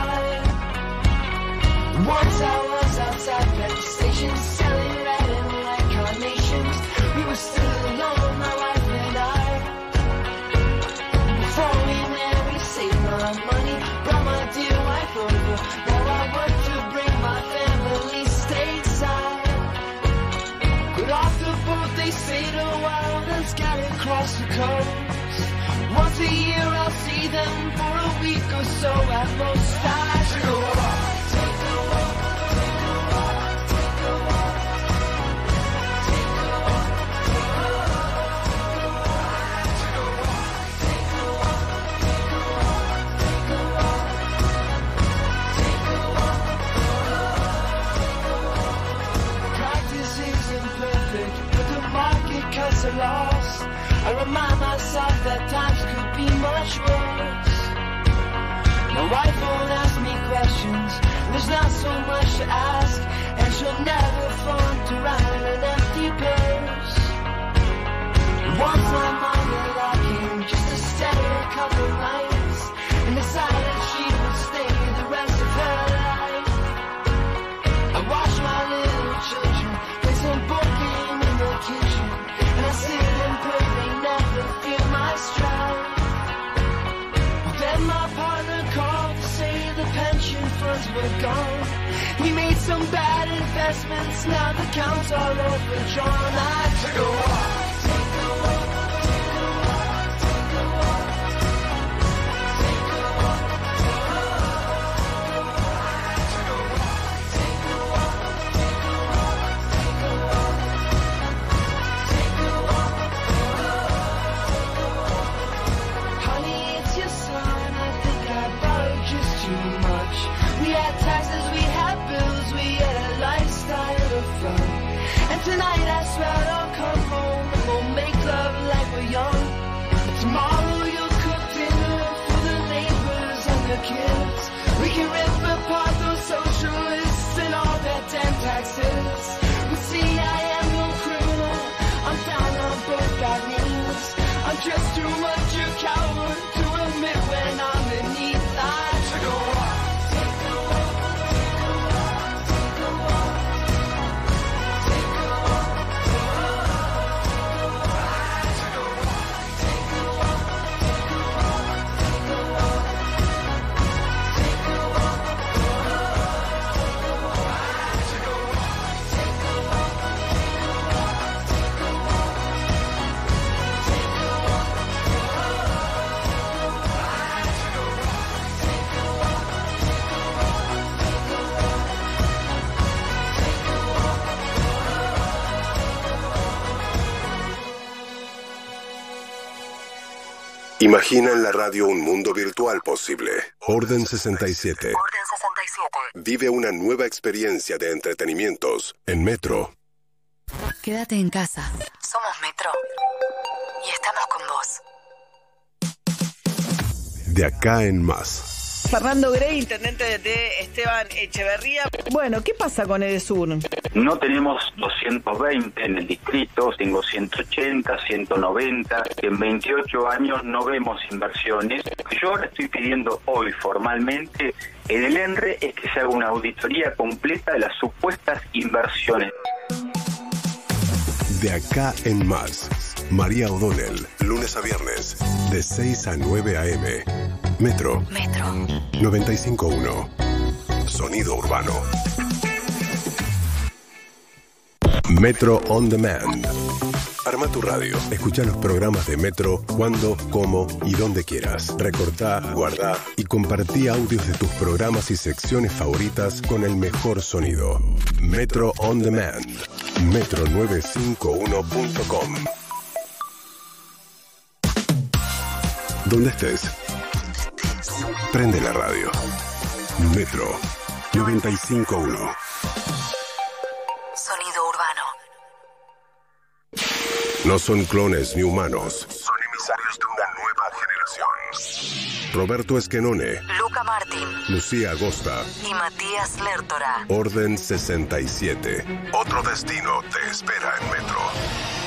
Once I was outside the station selling red and white carnations. We were still alone, my wife and I. Before we married, saved my money, brought my dear wife over. Now I work to bring my family stateside. Got off the boat, they sailed the while and scattered across the coast. Once a year I'll see them for a week or so at most. Loss. I remind myself that times could be much worse. My wife won't ask me questions, there's not so much to ask, and she'll never flaunt around an empty purse. Once my I came just to a couple nights, funds were gone. We made some bad investments, now the accounts are overdrawn. I took a walk, tonight I swear I'll come home Imagina en la radio un mundo virtual posible. Orden 67. Orden 67. Vive una nueva experiencia de entretenimientos en Metro. Quédate en casa. Somos Metro. Y estamos con vos. De acá en más. Fernando Grey, intendente de Esteban Echeverría. Bueno, ¿qué pasa con Edesur? No tenemos 220 en el distrito, tengo 180, 190. En 28 años no vemos inversiones. Yo ahora estoy pidiendo hoy formalmente en el ENRE es que se haga una auditoría completa de las supuestas inversiones. De acá en más. María O'Donnell, lunes a viernes, de 6 a 9 a.m. Metro Metro. 95.1. Sonido urbano. Metro On Demand. Arma tu radio. Escucha los programas de Metro cuando, cómo y donde quieras. Recortá, guardá y compartí audios de tus programas y secciones favoritas con el mejor sonido. Metro On Demand. Metro951.com. Donde estés. Prende la radio. Metro 951. Sonido urbano. No son clones ni humanos. Son emisarios de una nueva generación. Roberto Esquenone, Luca Martín Lucía Agosta, y Matías Lertora. Orden 67. Otro destino te espera en Metro.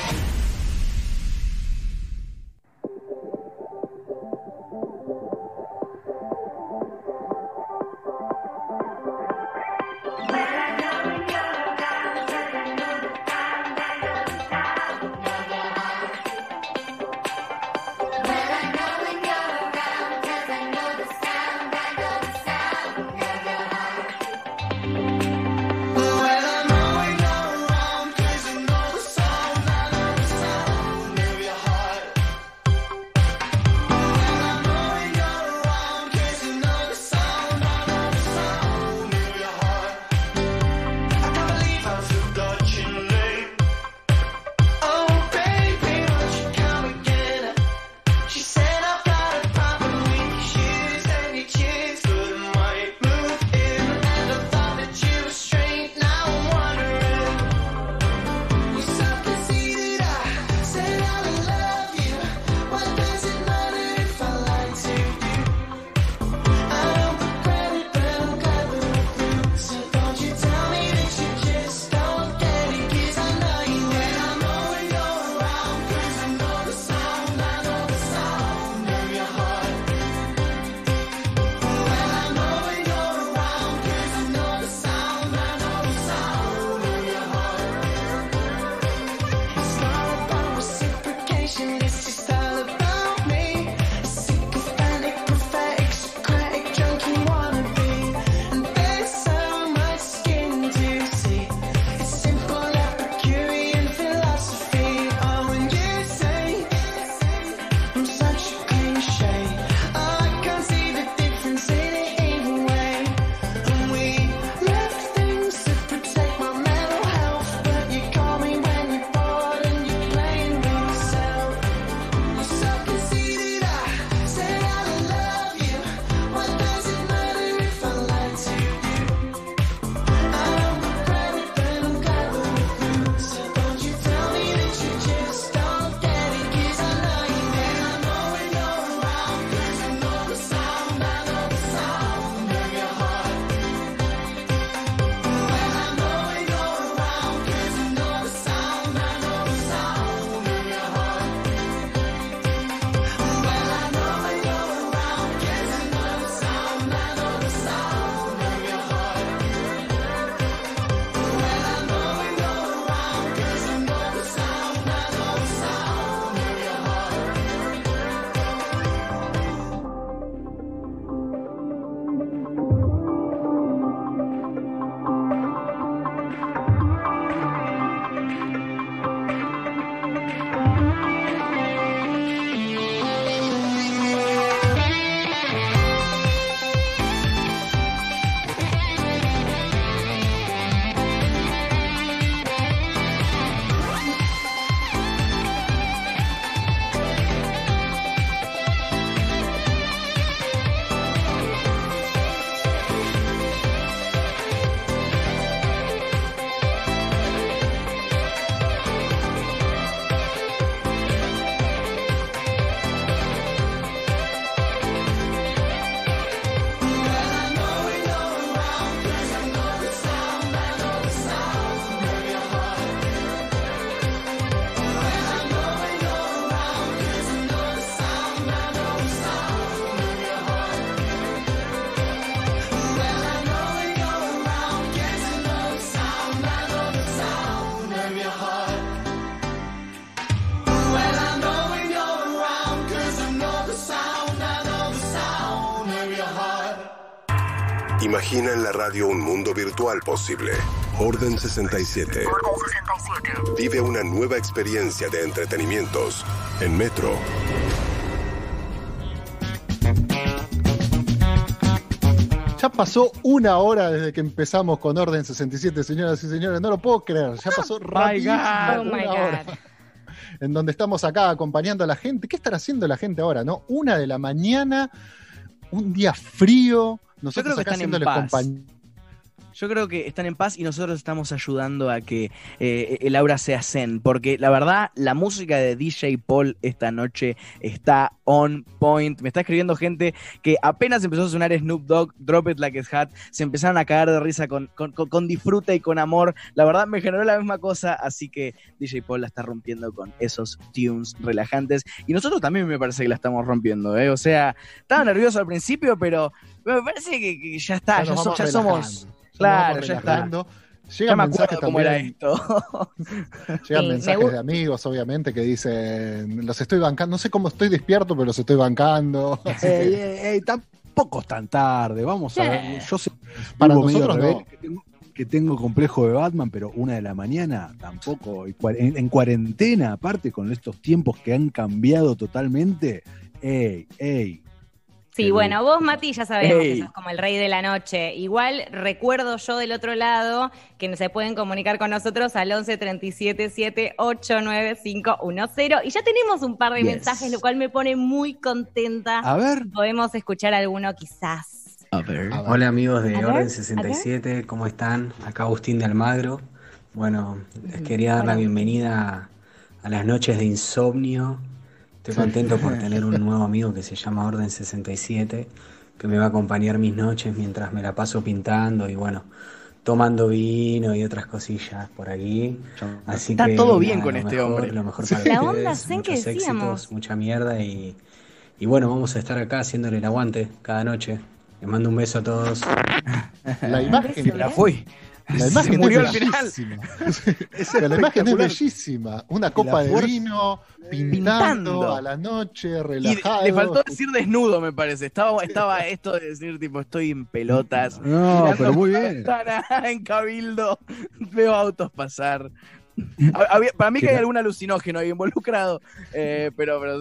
Imagina en la radio un mundo virtual posible. Orden 67. Vive una nueva experiencia de entretenimientos en Metro. Ya pasó una hora desde que empezamos con Orden 67, señoras y señores. No lo puedo creer. Ya pasó rapidísimo God. Oh, una hora. En donde estamos acá acompañando a la gente. ¿Qué estará haciendo la gente ahora, no? Una de la mañana, un día frío. Nosotros creo que acá están en haciéndole paz. Yo creo que están en paz y nosotros estamos ayudando a que eh, el aura sea zen, porque la verdad, la música de DJ Paul esta noche está on point. Me está escribiendo gente que apenas empezó a sonar Snoop Dogg, Drop It Like It's Hot, se empezaron a cagar de risa con, con, con- con disfrute y con amor. La verdad, me generó la misma cosa, así que DJ Paul la está rompiendo con esos tunes relajantes. Y nosotros también me parece que la estamos rompiendo, ¿eh? O sea, estaba nervioso al principio, pero me parece que, que ya está, so- ya somos... Ya Claro, ya está. Ya Llegan me mensajes acuerdo cómo era también. esto. Llegan Sí, mensajes de amigos, obviamente, que dicen, los estoy bancando, no sé cómo estoy despierto, pero los estoy bancando. Así Ey, que, ey, ey, tampoco es tan tarde. Vamos a ver. Yo sé Para nosotros no. que, tengo, que tengo complejo de Batman, pero una de la mañana tampoco. Y cua- En, en cuarentena, aparte, con estos tiempos que han cambiado totalmente. Ey, ey. Sí, bueno, vos, Mati, ya sabemos Ey. que sos como el rey de la noche. Igual recuerdo yo del otro lado que se pueden comunicar con nosotros al 11 37 789 510. Y ya tenemos un par de Yes. mensajes, lo cual me pone muy contenta. A ver. Podemos escuchar alguno quizás. A ver. A ver. Hola amigos de Orden 67, ¿cómo están? Acá Agustín de Almagro. Bueno, les quería dar la bienvenida a las noches de insomnio. Estoy contento por tener un nuevo amigo que se llama Orden 67, que me va a acompañar mis noches mientras me la paso pintando y bueno, tomando vino y otras cosillas por aquí. Así Está que todo bien nada, con lo este mejor, hombre. Lo mejor para La onda zen que muchos decíamos. éxitos, mucha mierda y, y bueno, vamos a estar acá haciéndole el aguante cada noche. Les mando un beso a todos. La imagen, beso, La ¿eh? fui. La Se imagen murió es al final. bellísima. Es Pero la imagen es bellísima. Una copa de vino, pintando, Pintando. a la noche, Y relajado. le faltó decir desnudo, me parece. Estaba, estaba esto de decir, tipo, estoy en pelotas. No, pero muy bien. en Cabildo, veo autos pasar. Había- para mí que hay algún alucinógeno ahí involucrado, eh, pero, pero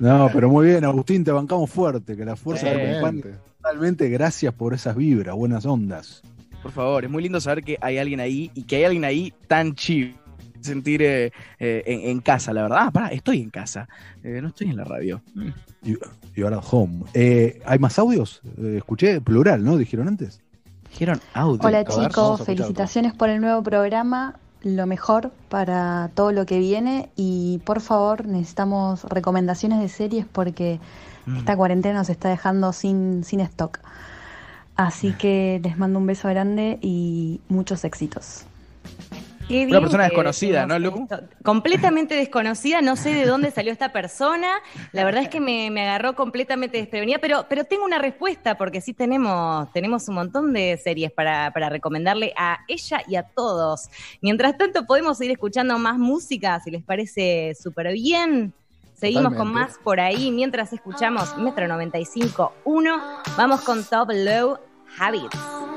No, pero muy bien, Agustín, te bancamos fuerte, que la fuerza te acompañe totalmente. Gracias por esas vibras, buenas ondas. Por favor, es muy lindo saber que hay alguien ahí y que hay alguien ahí tan chill. Sentir eh, eh, en, en casa, la verdad. Ah, pará, estoy en casa. Eh, no estoy en la radio. Mm. Y, y ahora home. Eh, ¿Hay más audios? Eh, escuché plural, ¿no? Dijeron antes. Dijeron audio. Hola chicos, felicitaciones por el nuevo programa, lo mejor para todo lo que viene y por favor necesitamos recomendaciones de series porque Mm. esta cuarentena nos está dejando sin, sin stock. Así que les mando un beso grande y muchos éxitos. Qué Una persona desconocida, ¿no, Lu? esto. Completamente desconocida, no sé de dónde salió esta persona. La verdad es que me, me agarró completamente desprevenida, pero, pero tengo una respuesta porque sí tenemos, tenemos un montón de series para, para recomendarle a ella y a todos. Mientras tanto, podemos seguir escuchando más música, si les parece súper bien. Seguimos con más por ahí mientras escuchamos Metro 95.1. Vamos con Top Low Habits.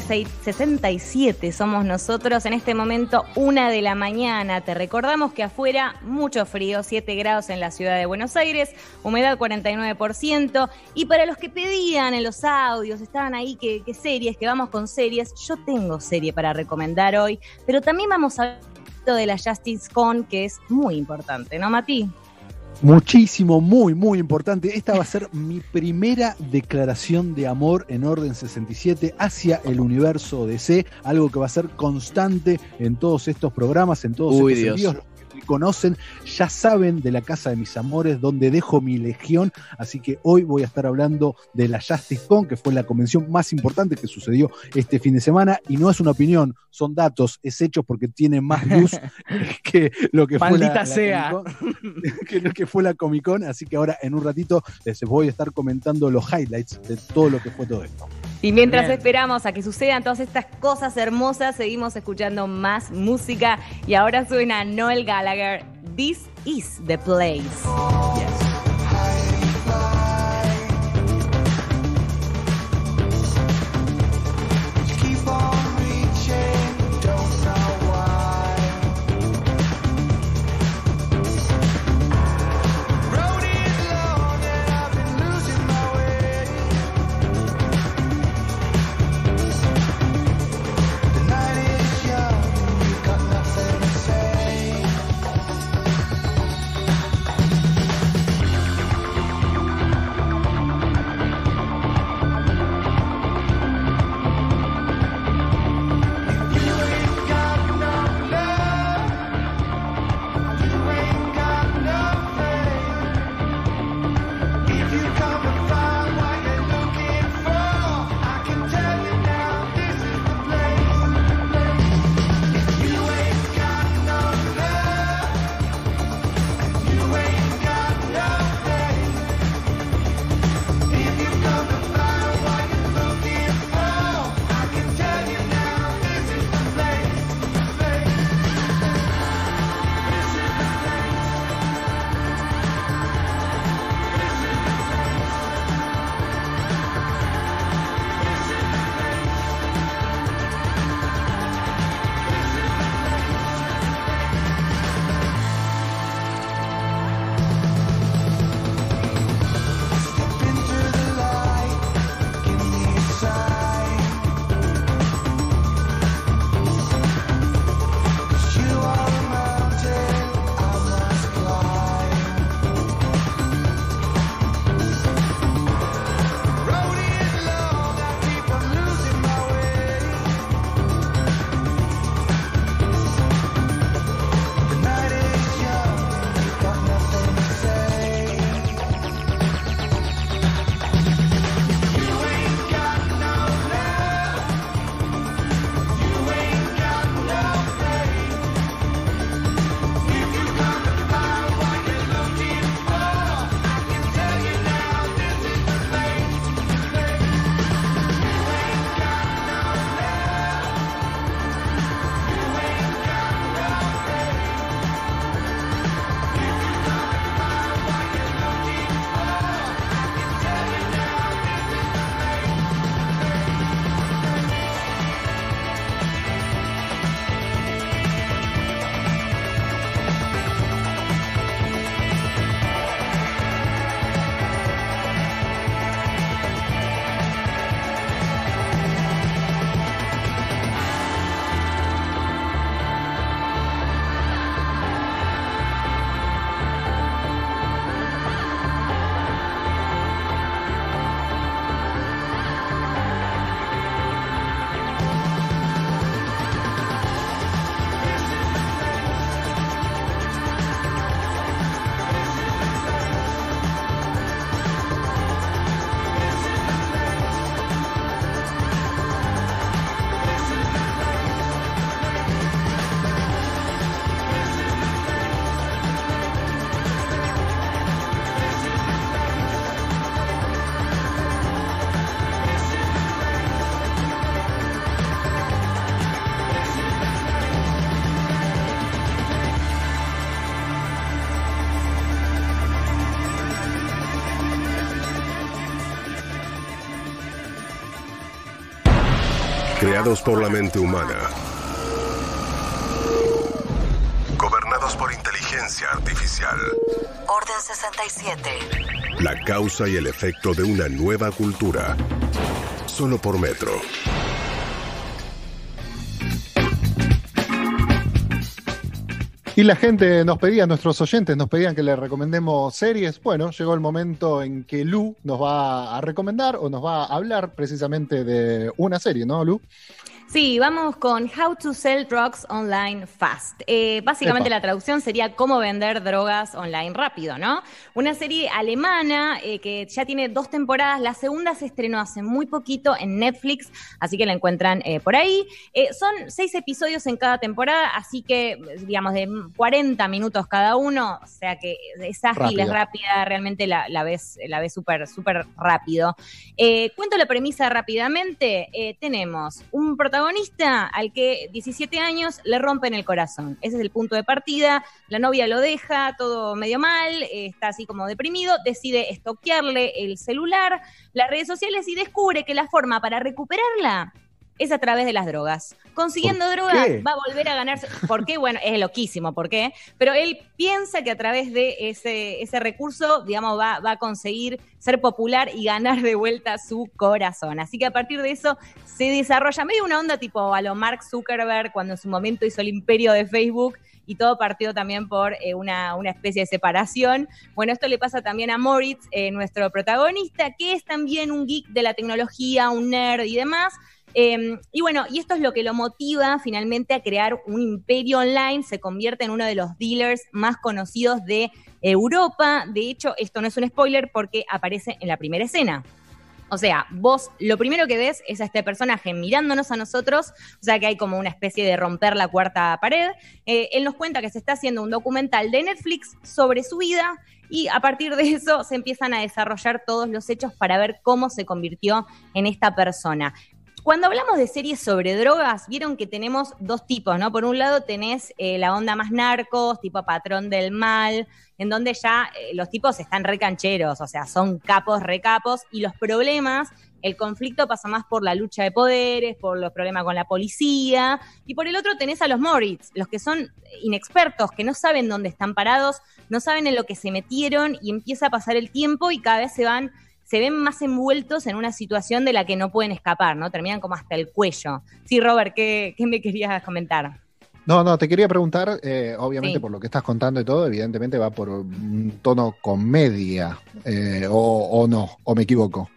67 somos nosotros en este momento una de la mañana. Te recordamos que afuera mucho frío, 7 grados en la ciudad de Buenos Aires, humedad 49%. Y para los que pedían en los audios, estaban ahí que, series, que vamos con series, yo tengo serie para recomendar hoy, pero también vamos a hablar de la Justice Con, que es muy importante, ¿no, Mati? Muchísimo, muy, muy importante. Esta va a ser mi primera declaración de amor en Orden 67 hacia el universo DC, algo que va a ser constante en todos estos programas, en todos Uy, estos Dios. envíos. Conocen ya saben de la casa de mis amores, donde dejo mi legión. Así que hoy voy a estar hablando de la Justice Con, que fue la convención más importante que sucedió este fin de semana. Y no es una opinión, son datos, es hechos porque tiene más luz que lo que fue la, sea. Que lo que fue la Comic Con. Así que ahora en un ratito les voy a estar comentando los highlights de todo lo que fue todo esto. Y mientras Bien. esperamos a que sucedan todas estas cosas hermosas, seguimos escuchando más música y ahora suena Noel Gallagher, This is the Place. Creados por la mente humana. Gobernados por inteligencia artificial. Orden 67. La causa y el efecto de una nueva cultura. Solo por metro. Y la gente nos pedía, nuestros oyentes nos pedían que le recomendemos series. Bueno, llegó el momento en que Lu nos va a recomendar o nos va a hablar precisamente de una serie, ¿no, Lu? Sí, vamos con How to Sell Drugs Online Fast. Eh, básicamente Epa. la traducción sería cómo vender drogas online rápido, ¿no? Una serie alemana eh, que ya tiene dos temporadas. La segunda se estrenó hace muy poquito en Netflix, así que la encuentran eh, por ahí. Son seis episodios en cada temporada, así que, digamos, de 40 minutos cada uno, o sea que es ágil, es Rápida. realmente la, la ves la ves súper súper rápido. Cuento la premisa rápidamente. Tenemos un protagonista al que 17 años le rompen el corazón. Ese es el punto de partida. La novia lo deja todo medio mal, eh, está así como deprimido, decide estoquearle el celular, las redes sociales y descubre que la forma para recuperarla es a través de las drogas. Consiguiendo ¿Por drogas va a volver a ganarse. ¿Por qué? Bueno, es loquísimo, ¿por qué? Pero él piensa que a través de ese, ese recurso, digamos, va, va a conseguir ser popular y ganar de vuelta su corazón. Así que a partir de eso se desarrolla medio una onda tipo a lo Mark Zuckerberg cuando en su momento hizo el imperio de Facebook y todo partió también por eh, una, una especie de separación. Bueno, esto le pasa también a Moritz, eh, nuestro protagonista, que es también un geek de la tecnología, un nerd y demás. Eh, y bueno, y esto es lo que lo motiva finalmente a crear un imperio online, se convierte en uno de los dealers más conocidos de Europa. De hecho, esto no es un spoiler porque aparece en la primera escena. O sea, vos lo primero que ves es a este personaje mirándonos a nosotros, o sea que hay como una especie de romper la cuarta pared. Eh, él nos cuenta que se está haciendo un documental de Netflix sobre su vida y a partir de eso se empiezan a desarrollar todos los hechos para ver cómo se convirtió en esta persona. Cuando hablamos de series sobre drogas, vieron que tenemos dos tipos, ¿no? Por un lado tenés eh, la onda más narcos, tipo patrón del mal, en donde ya eh, los tipos están recancheros, o sea, son capos, recapos, y los problemas, el conflicto pasa más por la lucha de poderes, por los problemas con la policía, y por el otro tenés a los Moritz, los que son inexpertos, que no saben dónde están parados, no saben en lo que se metieron, y empieza a pasar el tiempo y cada vez se van se ven más envueltos en una situación de la que no pueden escapar, ¿no? Terminan como hasta el cuello. Sí, Robert, ¿qué, qué me querías comentar? No, no, te quería preguntar, eh, obviamente Sí. por lo que estás contando y todo, evidentemente va por un tono comedia, eh, o, o no, o me equivoco.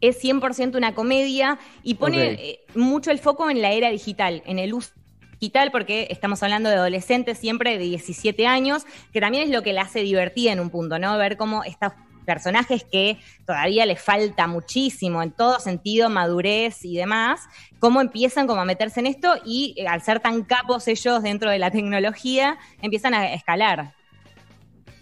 Es 100% una comedia y pone eh, mucho el foco en la era digital, en el uso digital, porque estamos hablando de adolescentes siempre de 17 años, que también es lo que la hace divertida en un punto, ¿no? Ver cómo estos personajes que todavía les falta muchísimo en todo sentido, madurez y demás, cómo empiezan como a meterse en esto y eh, al ser tan capos ellos dentro de la tecnología, empiezan a escalar.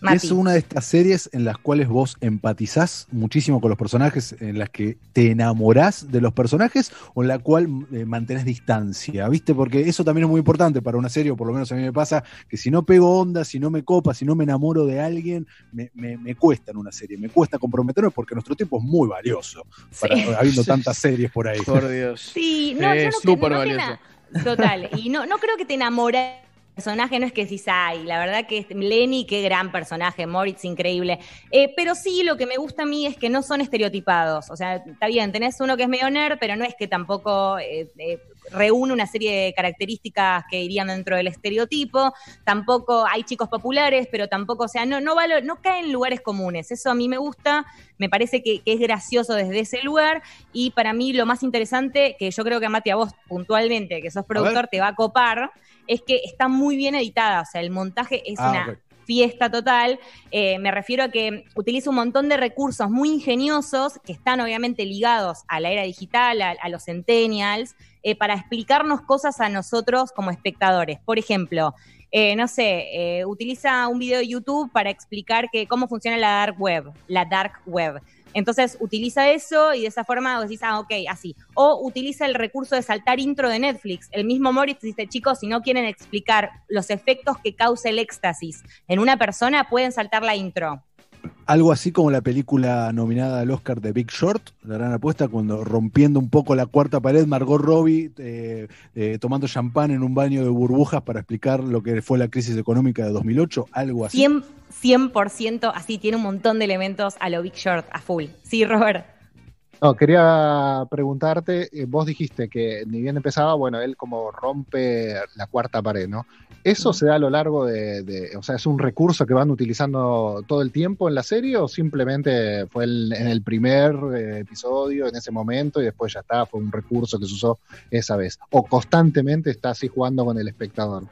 Mati. Es una de estas series en las cuales vos empatizás muchísimo con los personajes, en las que te enamorás de los personajes o en la cual eh, mantenés distancia, ¿viste? Porque eso también es muy importante para una serie, o por lo menos a mí me pasa, que si no pego onda, si no me copa, si no me enamoro de alguien, me, me- me cuesta en una serie, me cuesta comprometerme porque nuestro tiempo es muy valioso, para- habiendo tantas series por ahí. Por Dios. Sí, no, yo Es no, súper no te valioso. Total. Y no, no creo que te enamores personaje, no es que decís, ay, la verdad que este- Lenny, qué gran personaje, Moritz, increíble. Eh, pero sí, lo que me gusta a mí es que no son estereotipados. O sea, está bien, tenés uno que es medio nerd, pero no es que tampoco eh, eh, reúne una serie de características que irían dentro del estereotipo. Tampoco hay chicos populares, pero tampoco, o sea, no, no, valo- no cae en lugares comunes. Eso a mí me gusta, me parece que, que es gracioso desde ese lugar. Y para mí lo más interesante, que yo creo que a Mati, a vos puntualmente, que sos productor, te va a copar, es que está muy bien editada. O sea, el montaje es Ah, una fiesta total. Eh, me refiero a que utiliza un montón de recursos muy ingeniosos que están obviamente ligados a la era digital, a, a los centennials, eh, para explicarnos cosas a nosotros como espectadores. Por ejemplo, eh, no sé, eh, utiliza un video de YouTube para explicar que, cómo funciona la dark web, la dark web. Entonces utiliza eso y de esa forma decís, ah, ok, así. O utiliza el recurso de saltar intro de Netflix. El mismo Moritz dice, chicos, si no quieren explicar los efectos que causa el éxtasis en una persona, pueden saltar la intro. Algo así como la película nominada al Oscar de Big Short, la gran apuesta, cuando rompiendo un poco la cuarta pared, Margot Robbie eh, eh, tomando champán en un baño de burbujas para explicar lo que fue la crisis económica de 2008, algo así. 100%, 100% así, tiene un montón de elementos a lo Big Short, a full. Sí, Robert. No, quería preguntarte, eh, vos dijiste que ni bien empezaba, bueno, él como rompe la cuarta pared, ¿no? ¿Eso se da a lo largo de, de- o sea, es un recurso que van utilizando todo el tiempo en la serie o simplemente fue el- en el primer eh, episodio, en ese momento, y después ya está, fue un recurso que se usó esa vez? ¿O constantemente está así jugando con el espectador?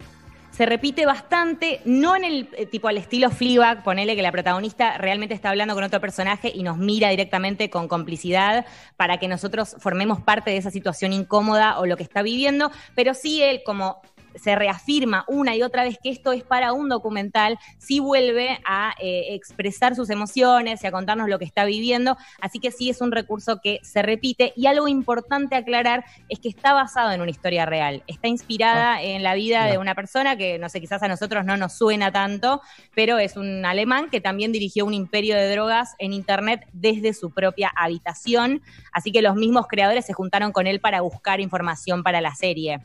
Se repite bastante, no en el eh, tipo al estilo Fleabag, ponele que la protagonista realmente está hablando con otro personaje y nos mira directamente con complicidad para que nosotros formemos parte de esa situación incómoda o lo que está viviendo, pero sí él como se reafirma una y otra vez que esto es para un documental, sí vuelve a eh, expresar sus emociones y a contarnos lo que está viviendo, así que sí es un recurso que se repite. Y algo importante aclarar es que está basado en una historia real, está inspirada en la vida de una persona que no sé, quizás a nosotros no nos suena tanto, pero es un alemán que también dirigió un imperio de drogas en internet desde su propia habitación, así que los mismos creadores se juntaron con él para buscar información para la serie.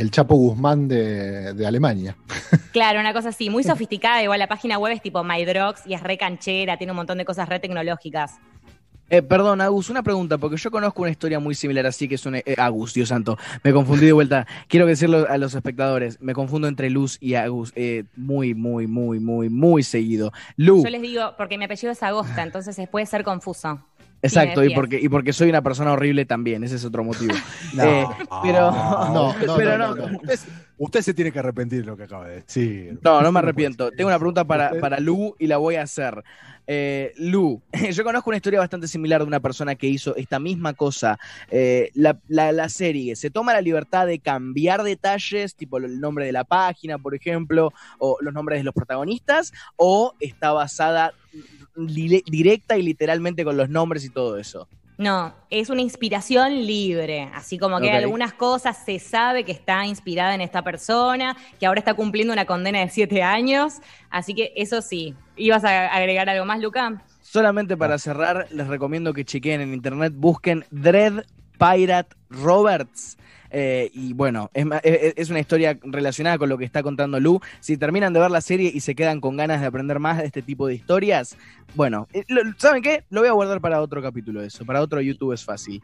El Chapo Guzmán de, de Alemania. Claro, una cosa así, muy sofisticada, igual la página web es tipo MyDrogs y es re canchera, tiene un montón de cosas re tecnológicas. Eh, perdón, Agus, una pregunta, porque yo conozco una historia muy similar así, que es un... eh, Agus, Dios santo, me confundí de vuelta. Quiero decirlo a los espectadores, me confundo entre Luz y Agus, eh, muy, muy, muy, muy, muy seguido. Lu, Yo les digo, porque mi apellido es Agosta, entonces puede ser confuso. Exacto, y porque, y porque soy una persona horrible también, ese es otro motivo. No. Eh, pero... No, no, pero no, no, no, no. Usted, usted se tiene que arrepentir de lo que acaba de decir. No, no me arrepiento. Tengo una pregunta para, para Lu y la voy a hacer. Eh, Lu, yo conozco una historia bastante similar de una persona que hizo esta misma cosa. Eh, la, la- la serie se toma la libertad de cambiar detalles, tipo el nombre de la página, por ejemplo, o los nombres de los protagonistas, o está basada directa y literalmente con los nombres y todo eso. No, es una inspiración libre, así como que algunas cosas se sabe que está inspirada en esta persona, que ahora está cumpliendo una condena de siete años, así que eso sí. ¿Ibas a agregar algo más, Luca? Solamente para cerrar, les recomiendo que chequeen en internet, busquen Dread Pirate Roberts. Eh, y bueno, es, ma- es- es una historia relacionada con lo que está contando Lu. Si terminan de ver la serie y se quedan con ganas de aprender más de este tipo de historias, bueno, eh, ¿saben qué? Lo voy a guardar para otro capítulo eso. Para otro YouTube es fácil.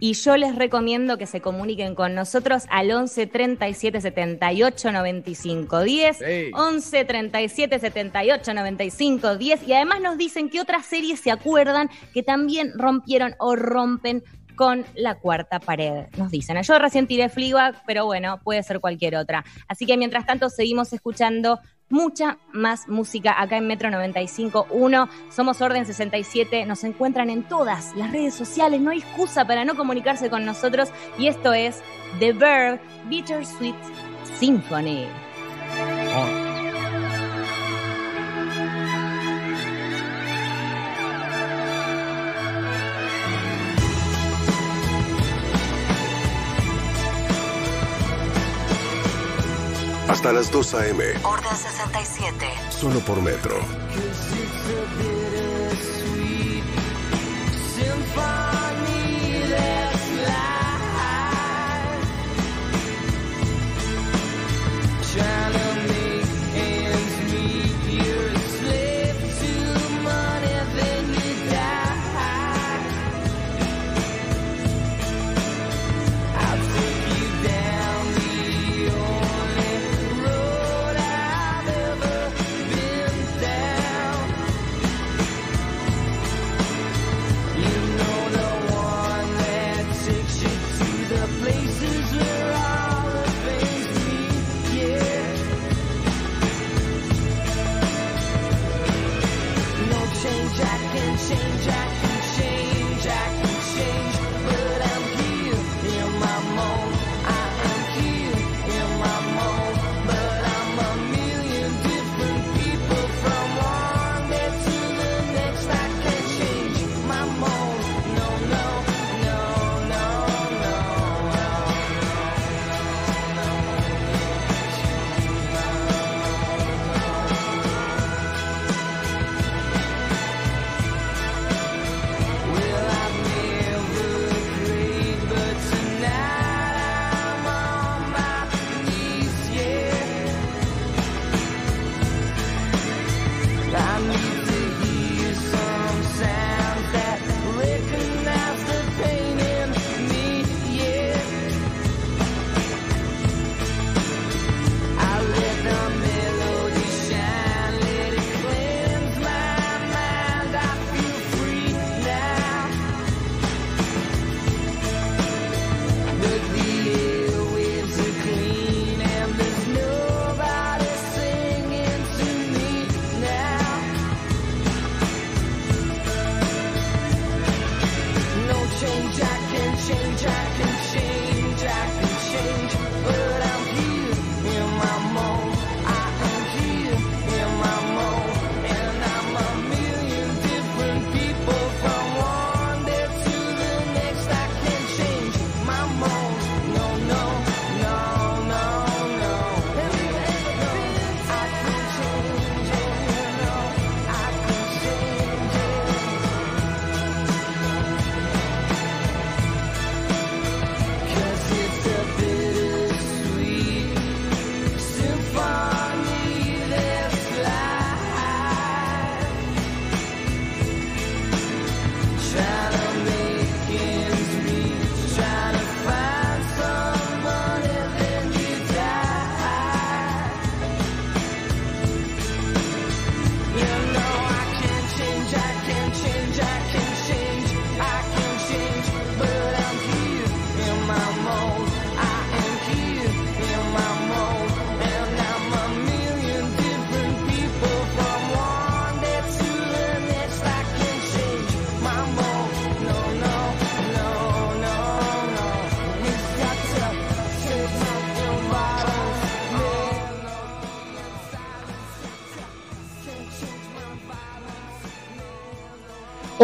Y yo les recomiendo que se comuniquen con nosotros al 11 37 78 95 10. 11 37 78 95 10. Y además nos dicen que otras series se acuerdan que también rompieron o rompen con la cuarta pared. Nos dicen. Yo recién tiré Fleabag, pero bueno, puede ser cualquier otra. Así que mientras tanto seguimos escuchando mucha más música acá en Metro 95.1. Somos Orden 67. Nos encuentran en todas las redes sociales. No hay excusa para no comunicarse con nosotros. Y esto es The Verb Bittersweet Symphony. Hasta las 2 a.m. Orden 67. Solo por Metro.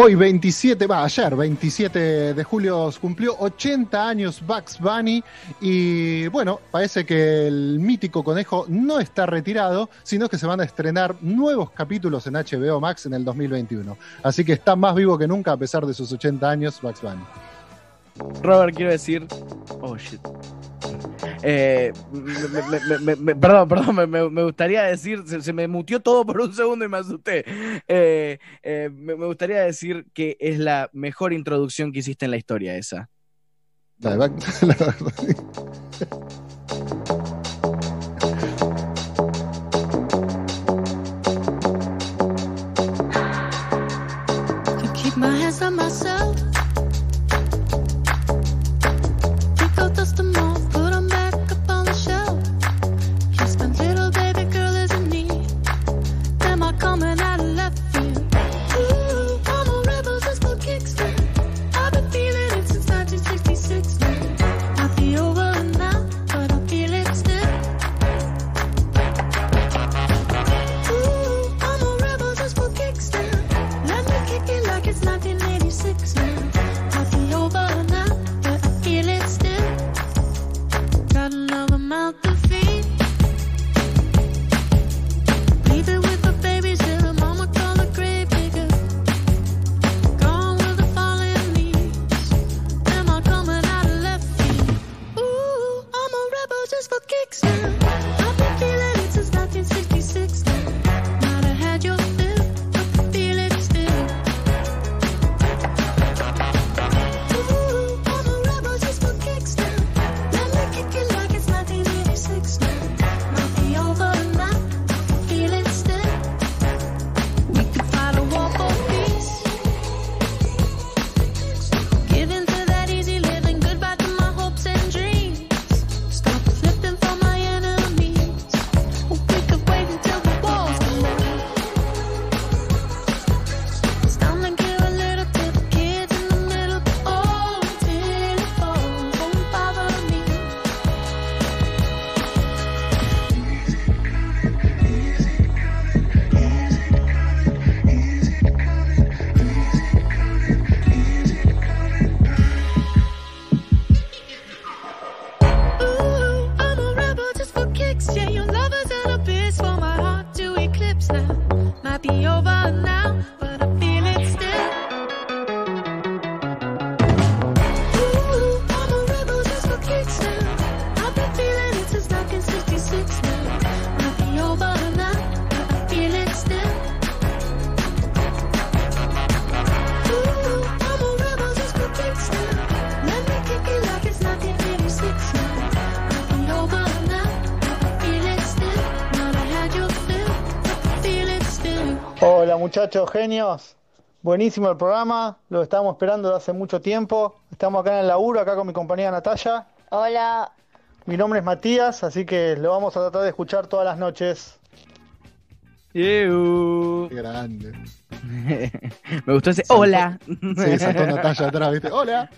Hoy 27, va, ayer 27 de julio cumplió 80 años Bugs Bunny y bueno, parece que el mítico conejo no está retirado, sino que se van a estrenar nuevos capítulos en HBO Max en el 2021. Así que está más vivo que nunca a pesar de sus 80 años Bugs Bunny. Robert, quiero decir. Oh shit. Eh, perdón, perdón, me, gustaría decir, se, me mutió todo por un segundo y me asusté. Eh, eh, me, gustaría decir que es la mejor introducción que hiciste en la historia esa. Dale, back, la verdad, sí. Myself. Muchachos, genios. Buenísimo el programa, lo estábamos esperando desde hace mucho tiempo. Estamos acá en el laburo, acá con mi compañera Natalia. Hola. Mi nombre es Matías, así que lo vamos a tratar de escuchar todas las noches. Qué grande. Me gustó ese hola. Sí, saltó Natalia atrás, ¿viste? Hola.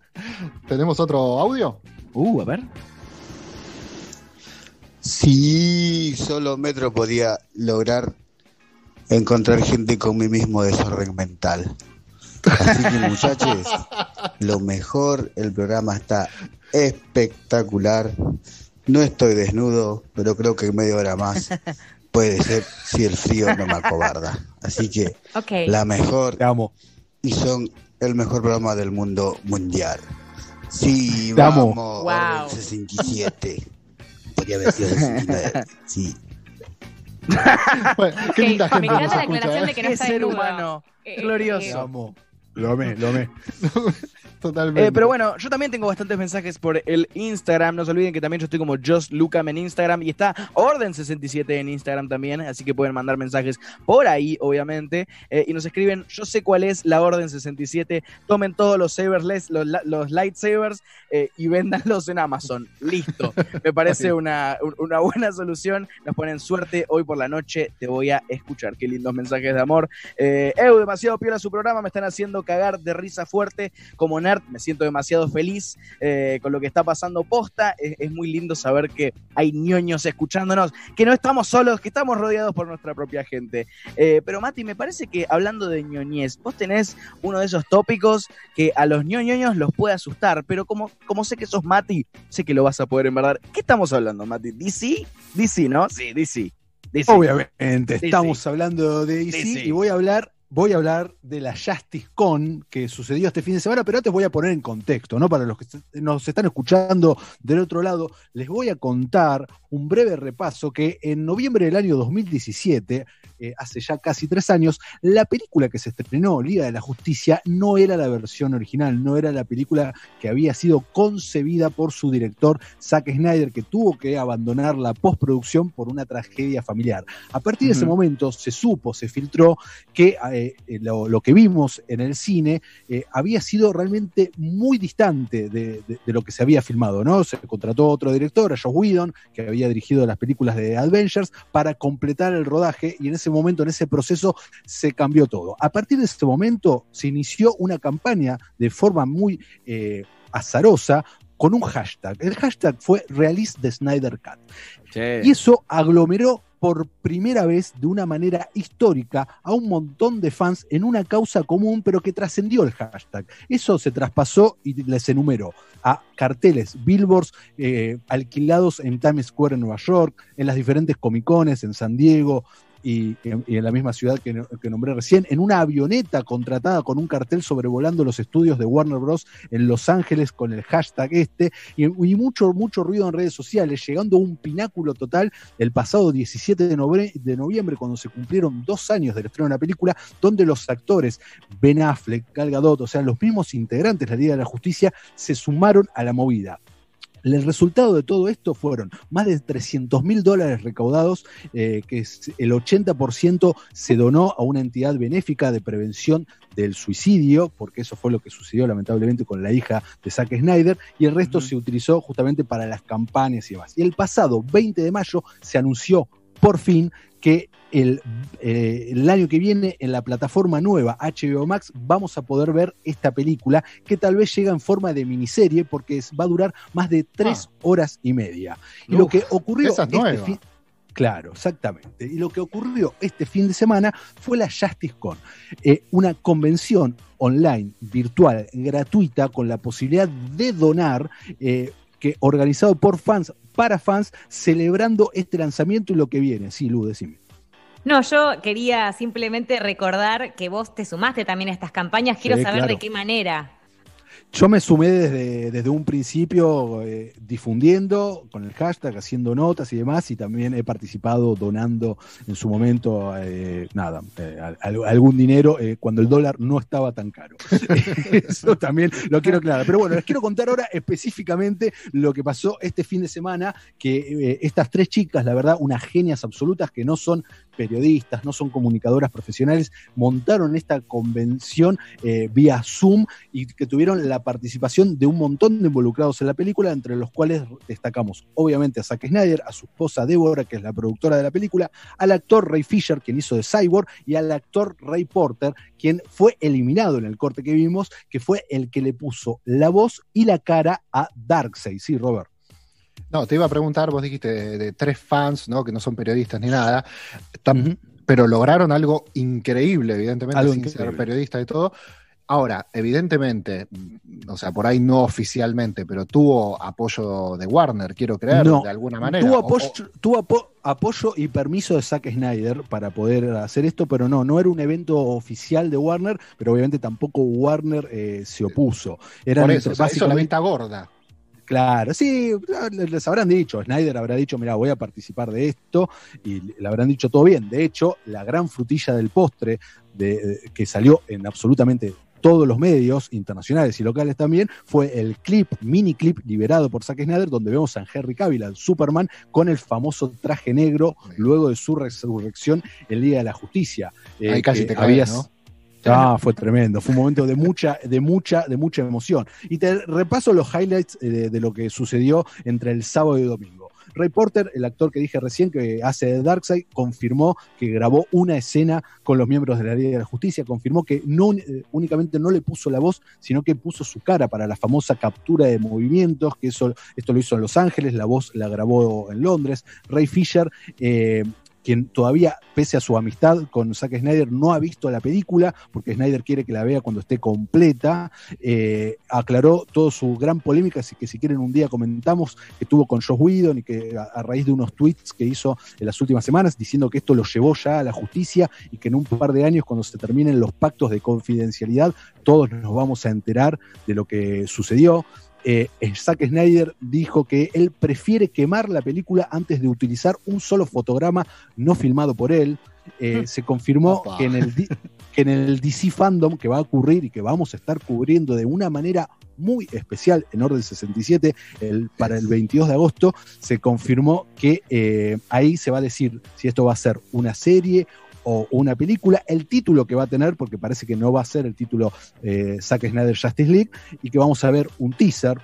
¿Tenemos otro audio? Uh, a ver. Si solo Metro podía lograr encontrar gente con mi mismo desorden mental. Así que muchachos, lo mejor, el programa está espectacular. No estoy desnudo, pero creo que media hora más puede ser si el frío no me acobarda. Así que Ok. la mejor Te amo. y son el mejor programa del mundo mundial. Sí, Te amo. vamos, Wow. Orden 67. Podría haber sido 69. Sí. Bueno, qué Ok, linda gente me encanta la escucha, aclaración ¿eh? de que no está ser humano. Eh, Glorioso. eh, Lo amo. Lo amé, lo amé. Totalmente. Eh, pero bueno, yo también tengo bastantes mensajes por el Instagram. No se olviden que también yo estoy como Just Lucam en Instagram y está Orden67 en Instagram también. Así que pueden mandar mensajes por ahí, obviamente. Eh, y nos escriben: Yo sé cuál es la Orden 67. Tomen todos los sabers, les- los, los lightsabers eh, y véndanlos en Amazon. Listo. Me parece una, un- una buena solución. Nos ponen suerte. Hoy por la noche te voy a escuchar. Qué lindos mensajes de amor. Eh, Eu, demasiado piola su programa, me están haciendo cagar de risa fuerte. Como me siento demasiado feliz eh, con lo que está pasando posta. Es, es muy lindo saber que hay ñoños escuchándonos, que no estamos solos, que estamos rodeados por nuestra propia gente. Eh, pero Mati, me parece que hablando de ñoñez, vos tenés uno de esos tópicos que a los ñoñoños los puede asustar, pero como, como sé que sos Mati, sé que lo vas a poder en verdad. ¿Qué estamos hablando, Mati? ¿DC? DC, ¿no? Sí, DC. DC. Obviamente, DC. estamos hablando de DC, DC. y voy a hablar, voy a hablar de la Justice Con que sucedió este fin de semana, pero antes voy a poner en contexto, ¿no? Para los que nos están escuchando del otro lado, les voy a contar un breve repaso que en noviembre del año 2017, eh, hace ya casi tres años, la película que se estrenó, Liga de la Justicia, no era la versión original, no era la película que había sido concebida por su director Zack Snyder, que tuvo que abandonar la postproducción por una tragedia familiar. A partir de ese momento se supo, se filtró que eh, eh, lo, lo que vimos en el cine eh, había sido realmente muy distante de, de- de lo que se había filmado, ¿no? Se contrató otro director, a Josh Whedon, que había dirigido las películas de Avengers, para completar el rodaje y en ese momento, en ese proceso, se cambió todo. A partir de ese momento se inició una campaña de forma muy eh, azarosa con un hashtag. El hashtag fue Release the Snyder Cut. Y eso aglomeró por primera vez de una manera histórica a un montón de fans en una causa común, pero que trascendió el hashtag. Eso se traspasó y les enumero a carteles, billboards eh, alquilados en Times Square en Nueva York, en las diferentes comicones en San Diego, y, en la misma ciudad que, nombré recién, en una avioneta contratada con un cartel sobrevolando los estudios de Warner Bros. en Los Ángeles con el hashtag este, y, mucho, mucho ruido en redes sociales, llegando a un pináculo total el pasado 17 de, de noviembre, cuando se cumplieron dos años del estreno de la película, donde los actores Ben Affleck, Gal Gadot, o sea, los mismos integrantes de la Liga de la Justicia, se sumaron a la movida. El resultado de todo esto fueron más de 300 mil dólares recaudados, eh, que es el 80% se donó a una entidad benéfica de prevención del suicidio, porque eso fue lo que sucedió lamentablemente con la hija de Zack Snyder, y el resto se utilizó justamente para las campañas y demás. Y el pasado 20 de mayo se anunció por fin que el, eh, el año que viene en la plataforma nueva HBO Max vamos a poder ver esta película que tal vez llega en forma de miniserie porque va a durar más de tres horas y media. Y lo que ocurrió esa es este nueva. fin- Claro, exactamente. Y lo que ocurrió este fin de semana fue la JusticeCon, eh, una convención online, virtual, gratuita, con la posibilidad de donar, eh, que organizado por fans, para fans, celebrando este lanzamiento y lo que viene. Sí, Lu, decime. No, yo quería simplemente recordar que vos te sumaste también a estas campañas. Quiero Sí, saber claro. de qué manera. Yo me sumé desde, desde un principio eh, difundiendo con el hashtag, haciendo notas y demás, y también he participado donando en su momento, eh, nada, eh, al- al- algún dinero cuando el dólar no estaba tan caro. Eso también lo quiero aclarar. Pero bueno, les quiero contar ahora específicamente lo que pasó este fin de semana, que estas tres chicas, la verdad, unas genias absolutas que no son periodistas, no son comunicadoras profesionales, montaron esta convención eh, vía Zoom y que tuvieron la participación de un montón de involucrados en la película, entre los cuales destacamos obviamente a Zack Snyder, a su esposa Débora, que es la productora de la película, al actor Ray Fisher, quien hizo de Cyborg, y al actor Ray Porter, quien fue eliminado en el corte que vimos, que fue el que le puso la voz y la cara a Darkseid. Sí, Robert. No, te iba a preguntar, vos dijiste de, de tres fans, ¿no? Que no son periodistas ni nada, tam- pero lograron algo increíble, evidentemente, Algo sin increíble. ser periodista y todo. Ahora, evidentemente, o sea, por ahí no oficialmente, pero tuvo apoyo de Warner, quiero creer, No, de alguna manera. Tuvo, apoyo, o- tuvo apo- apoyo y permiso de Zack Snyder para poder hacer esto, pero no, no era un evento oficial de Warner, pero obviamente tampoco Warner eh, se opuso. Eran por eso, o sea, hizo la básicamente- vista gorda. Claro, sí, les habrán dicho, Snyder habrá dicho, mira, voy a participar de esto, y le habrán dicho todo bien. De hecho, la gran frutilla del postre de, de- que salió en absolutamente todos los medios internacionales y locales también fue el clip, mini clip liberado por Zack Snyder, donde vemos a Henry Cavill, al Superman, con el famoso traje negro luego de su resurrección el Día de la Justicia. Eh, Ahí casi te caes. Ah, fue tremendo. Fue un momento de mucha, de mucha, de mucha emoción. Y te repaso los highlights eh, de, lo que sucedió entre el sábado y el domingo. Ray Porter, el actor que dije recién que hace de Darkseid, confirmó que grabó una escena con los miembros de la Liga de la Justicia, confirmó que no eh, únicamente no le puso la voz, sino que puso su cara para la famosa captura de movimientos, que eso, esto lo hizo en Los Ángeles, la voz la grabó en Londres. Ray Fisher eh, quien todavía, pese a su amistad con Zack Snyder, no ha visto la película, porque Snyder quiere que la vea cuando esté completa, eh, aclaró toda su gran polémica, así que si quieren un día comentamos que tuvo con Josh Whedon y que a, a raíz de unos tweets que hizo en las últimas semanas, diciendo que esto lo llevó ya a la justicia y que en un par de años, cuando se terminen los pactos de confidencialidad, todos nos vamos a enterar de lo que sucedió. Eh, Zack Snyder dijo que él prefiere quemar la película antes de utilizar un solo fotograma no filmado por él. Eh, se confirmó Opa. que en, el, que en el DC Fandom que va a ocurrir y que vamos a estar cubriendo de una manera muy especial en Orden 67 el, para el 22 de agosto, se confirmó que eh, ahí se va a decir si esto va a ser una serie o una película, el título que va a tener, porque parece que no va a ser el título eh, Zack Snyder Justice League, y que vamos a ver un teaser.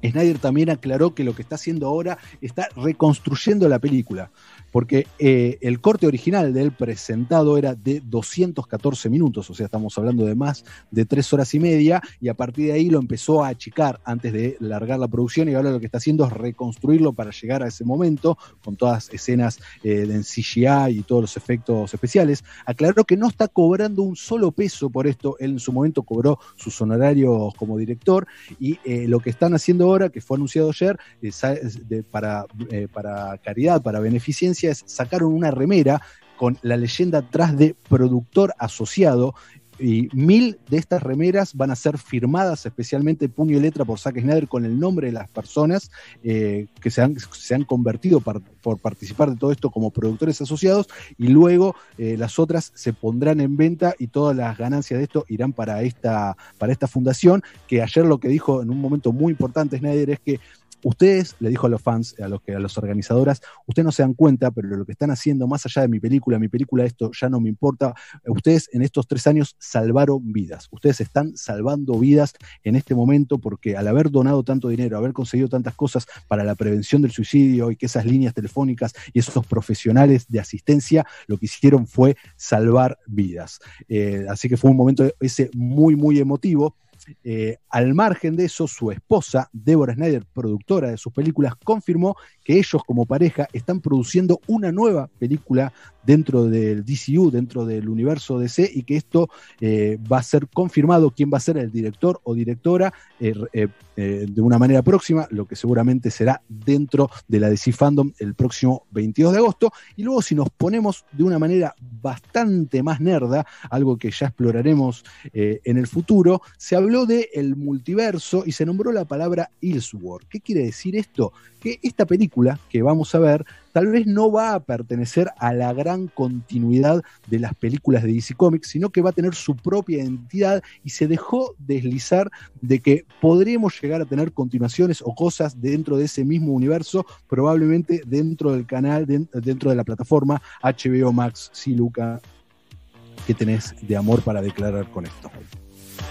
Snyder también aclaró que lo que está haciendo ahora está reconstruyendo la película, porque eh, el corte original de él presentado era de 214 minutos, o sea, estamos hablando de más de tres horas y media, y a partir de ahí lo empezó a achicar antes de largar la producción, y ahora lo que está haciendo es reconstruirlo para llegar a ese momento, con todas escenas eh, en CGI y todos los efectos especiales. Aclaró que no está cobrando un solo peso por esto, él en su momento cobró sus honorarios como director, y eh, lo que están haciendo ahora, que fue anunciado ayer, de- eh, para caridad, para beneficencia, sacaron una remera con la leyenda atrás de productor asociado. Y mil de estas remeras van a ser firmadas especialmente puño y letra por Zack Snyder con el nombre de las personas eh, que se han, se han convertido por participar de todo esto como productores asociados y luego eh, las otras se pondrán en venta y todas las ganancias de esto irán para esta, para esta fundación que ayer lo que dijo en un momento muy importante Snyder es que ustedes, le dijo a los fans, a los que a las organizadoras, ustedes no se dan cuenta, pero lo que están haciendo, más allá de mi película, mi película, esto ya no me importa. Ustedes en estos tres años salvaron vidas. Ustedes están salvando vidas en este momento porque al haber donado tanto dinero, haber conseguido tantas cosas para la prevención del suicidio y que esas líneas telefónicas y esos profesionales de asistencia lo que hicieron fue salvar vidas. Eh, así que fue un momento ese muy, muy emotivo. Eh, al margen de eso, su esposa, Deborah Snyder, productora de sus películas, confirmó que ellos como pareja están produciendo una nueva película dentro del DCU, dentro del universo DC, y que esto eh, va a ser confirmado quién va a ser el director o directora eh, eh, de una manera próxima, lo que seguramente será dentro de la DC Fandom el próximo 22 de agosto. Y luego si nos ponemos de una manera bastante más nerda, algo que ya exploraremos eh, en el futuro, se habló de el multiverso y se nombró la palabra Ilsworth. ¿Qué quiere decir esto? Que esta película que vamos a ver tal vez no va a pertenecer a la gran continuidad de las películas de DC Comics, sino que va a tener su propia identidad y se dejó deslizar de que podremos llegar a tener continuaciones o cosas dentro de ese mismo universo, probablemente dentro del canal, den- dentro de la plataforma HBO Max. Sí, Luca, ¿qué tenés de amor para declarar con esto?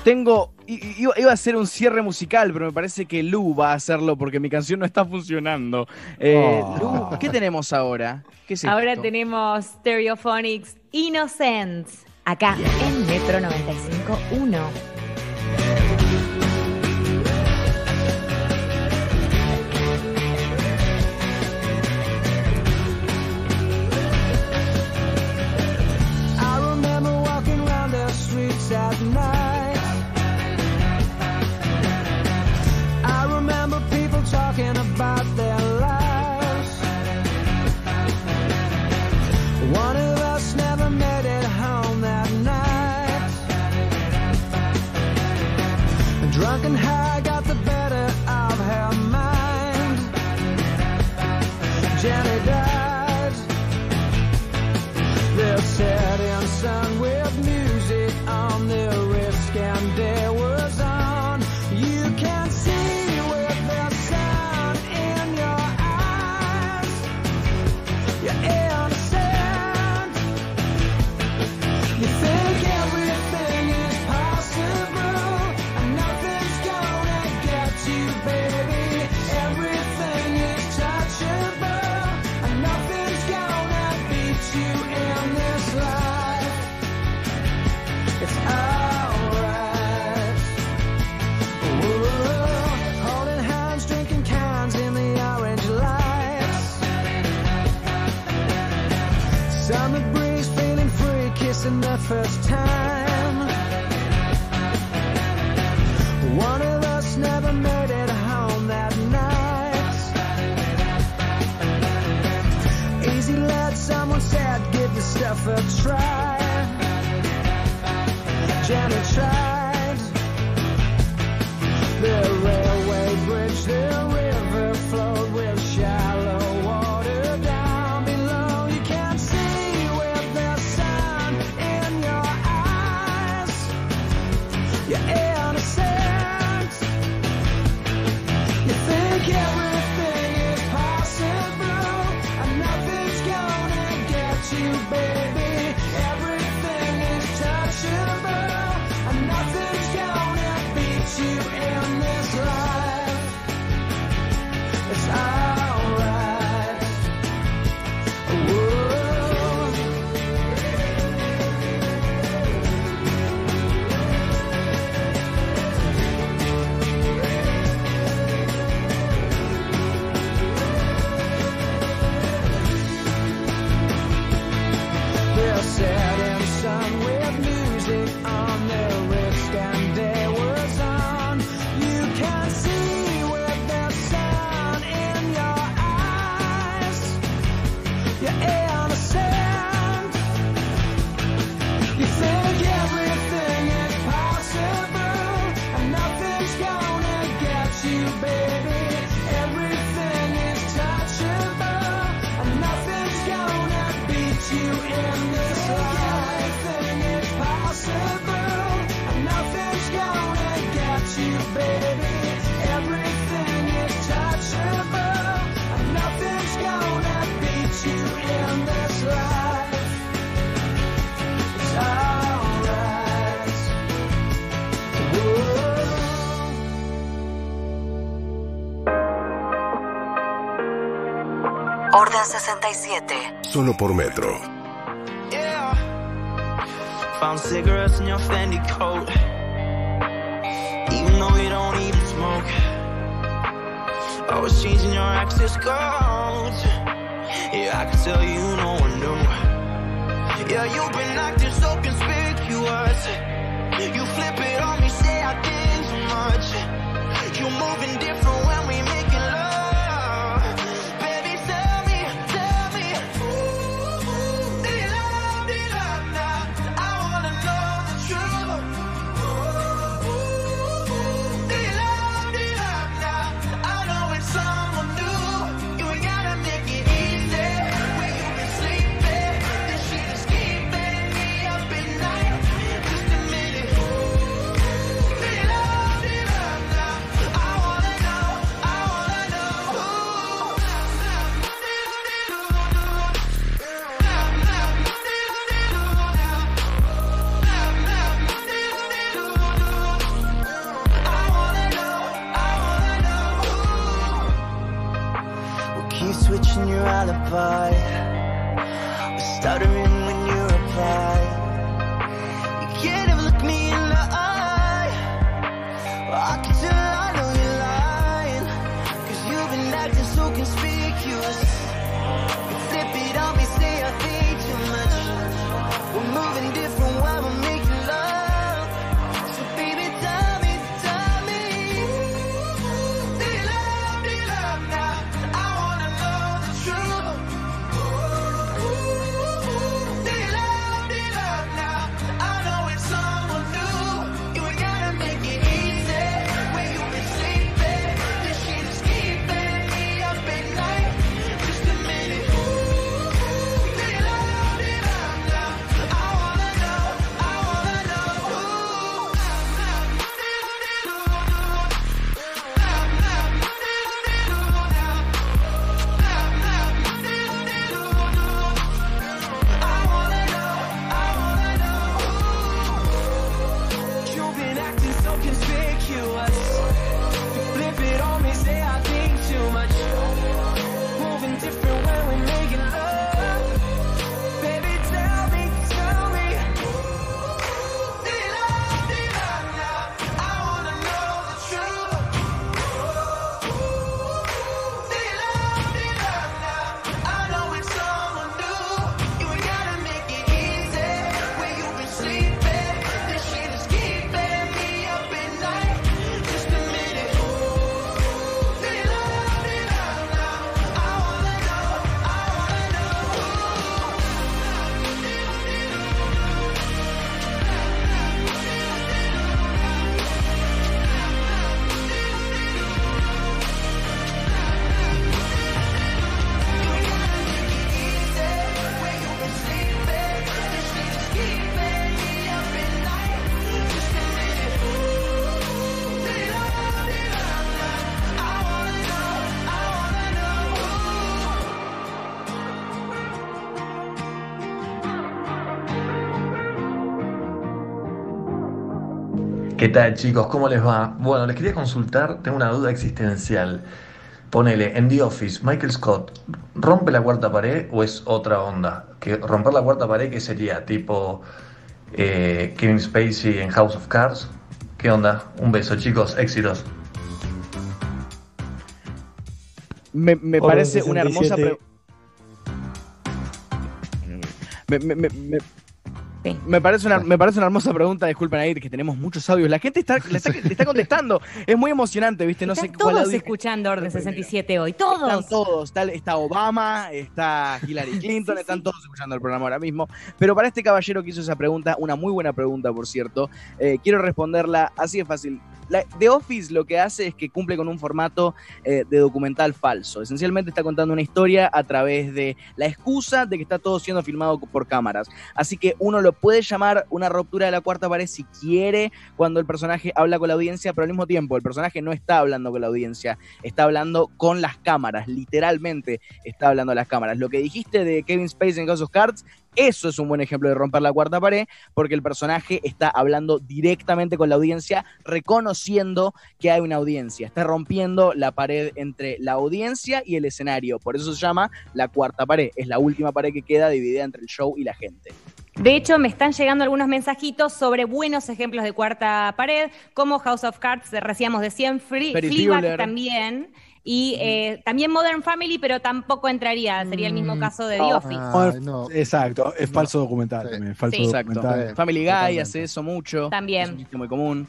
Tengo. i- i- Iba, iba a hacer un cierre musical, pero me parece que Lu va a hacerlo porque mi canción no está funcionando. Eh, Oh. Lu, ¿qué tenemos ahora? ¿Qué es Ahora esto? tenemos Stereophonics Innocence, acá en Metro 95.1. first time. One of us never made it home that night. Easy let someone said, give the stuff a try. Jenny tried. Orden 67. Solo por Metro. Yeah. Found cigarettes in your Fendi coat. Even though you don't even smoke. Always changing your access codes. Yeah, I can tell you no one knew. Yeah, you've been acting so conspicuous. You flip it on me, say I did too much. You moving different when ¿Qué tal chicos? ¿Cómo les va? Bueno, les quería consultar, tengo una duda existencial. Ponele, en The Office, Michael Scott, ¿rompe la cuarta pared o es otra onda? Que romper la cuarta pared, ¿qué sería? Tipo eh, Kevin Spacey en House of Cards. ¿Qué onda? Un beso chicos, éxitos. Me, me parece una hermosa 67. pregunta. Me, me- me- me- parece, una, me parece una hermosa pregunta, disculpen ahí, que tenemos muchos audios. La gente está, le está, le está contestando. Es muy emocionante, ¿viste? No sé cuál Todos escuchando Orden 67 hoy, Están todos. todos. Está, está Obama, está Hillary Clinton, están todos escuchando el programa ahora mismo. Pero para este caballero que hizo esa pregunta, una muy buena pregunta, por cierto, eh, quiero responderla así de fácil. La, The Office lo que hace es que cumple con un formato eh, de documental falso. Esencialmente está contando una historia a través de la excusa de que está todo siendo filmado por cámaras. Así que uno lo puede llamar una ruptura de la cuarta pared si quiere, cuando el personaje habla con la audiencia, pero al mismo tiempo el personaje no está hablando con la audiencia, está hablando con las cámaras, literalmente está hablando a las cámaras. Lo que dijiste de Kevin Spacey en House of Cards, eso es un buen ejemplo de romper la cuarta pared, porque el personaje está hablando directamente con la audiencia, reconociendo que hay una audiencia, está rompiendo la pared entre la audiencia y el escenario, por eso se llama la cuarta pared, es la última pared que queda dividida entre el show y la gente. De hecho, me están llegando algunos mensajitos sobre buenos ejemplos de cuarta pared, como House of Cards, decíamos de 100, Free, Fleabag también, y eh, también Modern Family, pero tampoco entraría, sería el mismo caso de The Office. No, Exacto, es falso documental también. Falso Sí. Exacto. documental. Family Guy hace eso mucho. También. Es un muy común.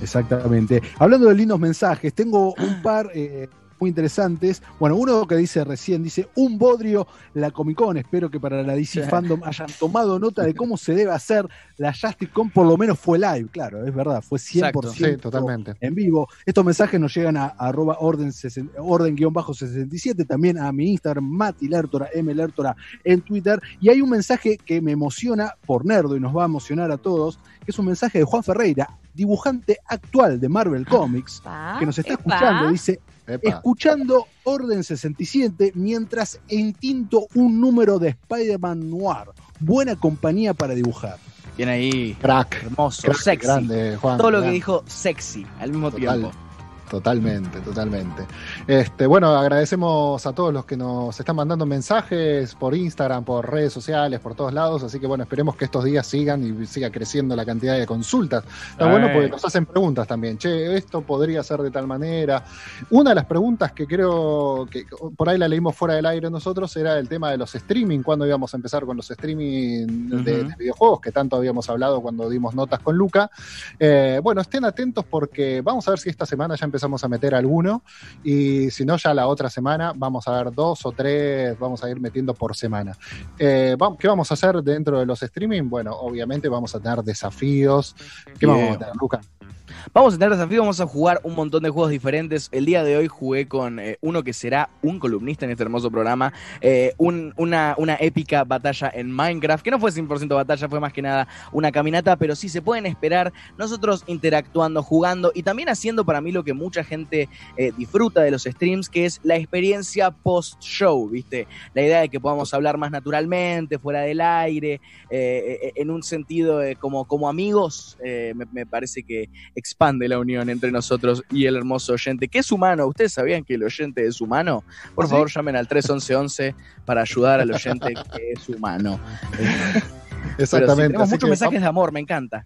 Exactamente. Hablando de lindos mensajes, tengo un par eh, muy interesantes. Bueno, uno que dice recién, dice, un bodrio la Comic Con. Espero que para la DC Fandom hayan tomado nota de cómo se debe hacer. La Justice Con por lo menos fue live, claro, es verdad, fue 100% Exacto. Sí, totalmente. en vivo. Estos mensajes nos llegan a, a arroba orden, sesen- orden-67, también a mi Instagram, Mati Lertora, M Lertora en Twitter. Y hay un mensaje que me emociona por Nerdo y nos va a emocionar a todos, que es un mensaje de Juan Ferreira, dibujante actual de Marvel Comics, que nos está epa. escuchando. Dice, Epa. escuchando Orden 67 mientras entinto un número de Spider-Man Noir. Buena compañía para dibujar. Bien ahí. Crack. Hermoso, Crack, sexy. grande, Juan, Todo lo que dijo sexy al mismo Total. tiempo. Totalmente, totalmente. Este, bueno, agradecemos a todos los que nos están mandando mensajes por Instagram, por redes sociales, por todos lados. Así que bueno, esperemos que estos días sigan y siga creciendo la cantidad de consultas. Está bueno porque nos hacen preguntas también. Che, esto podría ser de tal manera. Una de las preguntas que creo que por ahí la leímos fuera del aire nosotros era el tema de los streaming. ¿Cuándo íbamos a empezar con los streaming de videojuegos? Que tanto habíamos hablado cuando dimos notas con Luca. Eh, bueno, estén atentos porque vamos a ver si esta semana ya empezamos a meter alguno y si no, ya la otra semana vamos a ver dos o tres, vamos a ir metiendo por semana. Eh, ¿Qué vamos a hacer dentro de los streaming? Bueno, obviamente vamos a tener desafíos. ¿Qué vamos a tener, Luca? Vamos a tener desafío, vamos a jugar un montón de juegos diferentes. El día de hoy jugué con eh, uno que será un columnista en este hermoso programa, eh, un- una, una épica batalla en Minecraft, que no fue 100% batalla, fue más que nada una caminata, pero sí se pueden esperar nosotros interactuando, jugando y también haciendo para mí lo que mucha gente eh, disfruta de los streams, que es la experiencia post-show, ¿viste? La idea de que podamos hablar más naturalmente, fuera del aire, en un sentido como, como amigos, me, me parece que expande la unión entre nosotros y el hermoso oyente, que es humano. ¿Ustedes sabían que el oyente es humano? Por ¿Ah, sí? favor, llamen al 31111 para ayudar al oyente que es humano. Exactamente. tenemos muchos que mensajes de amor, me encanta.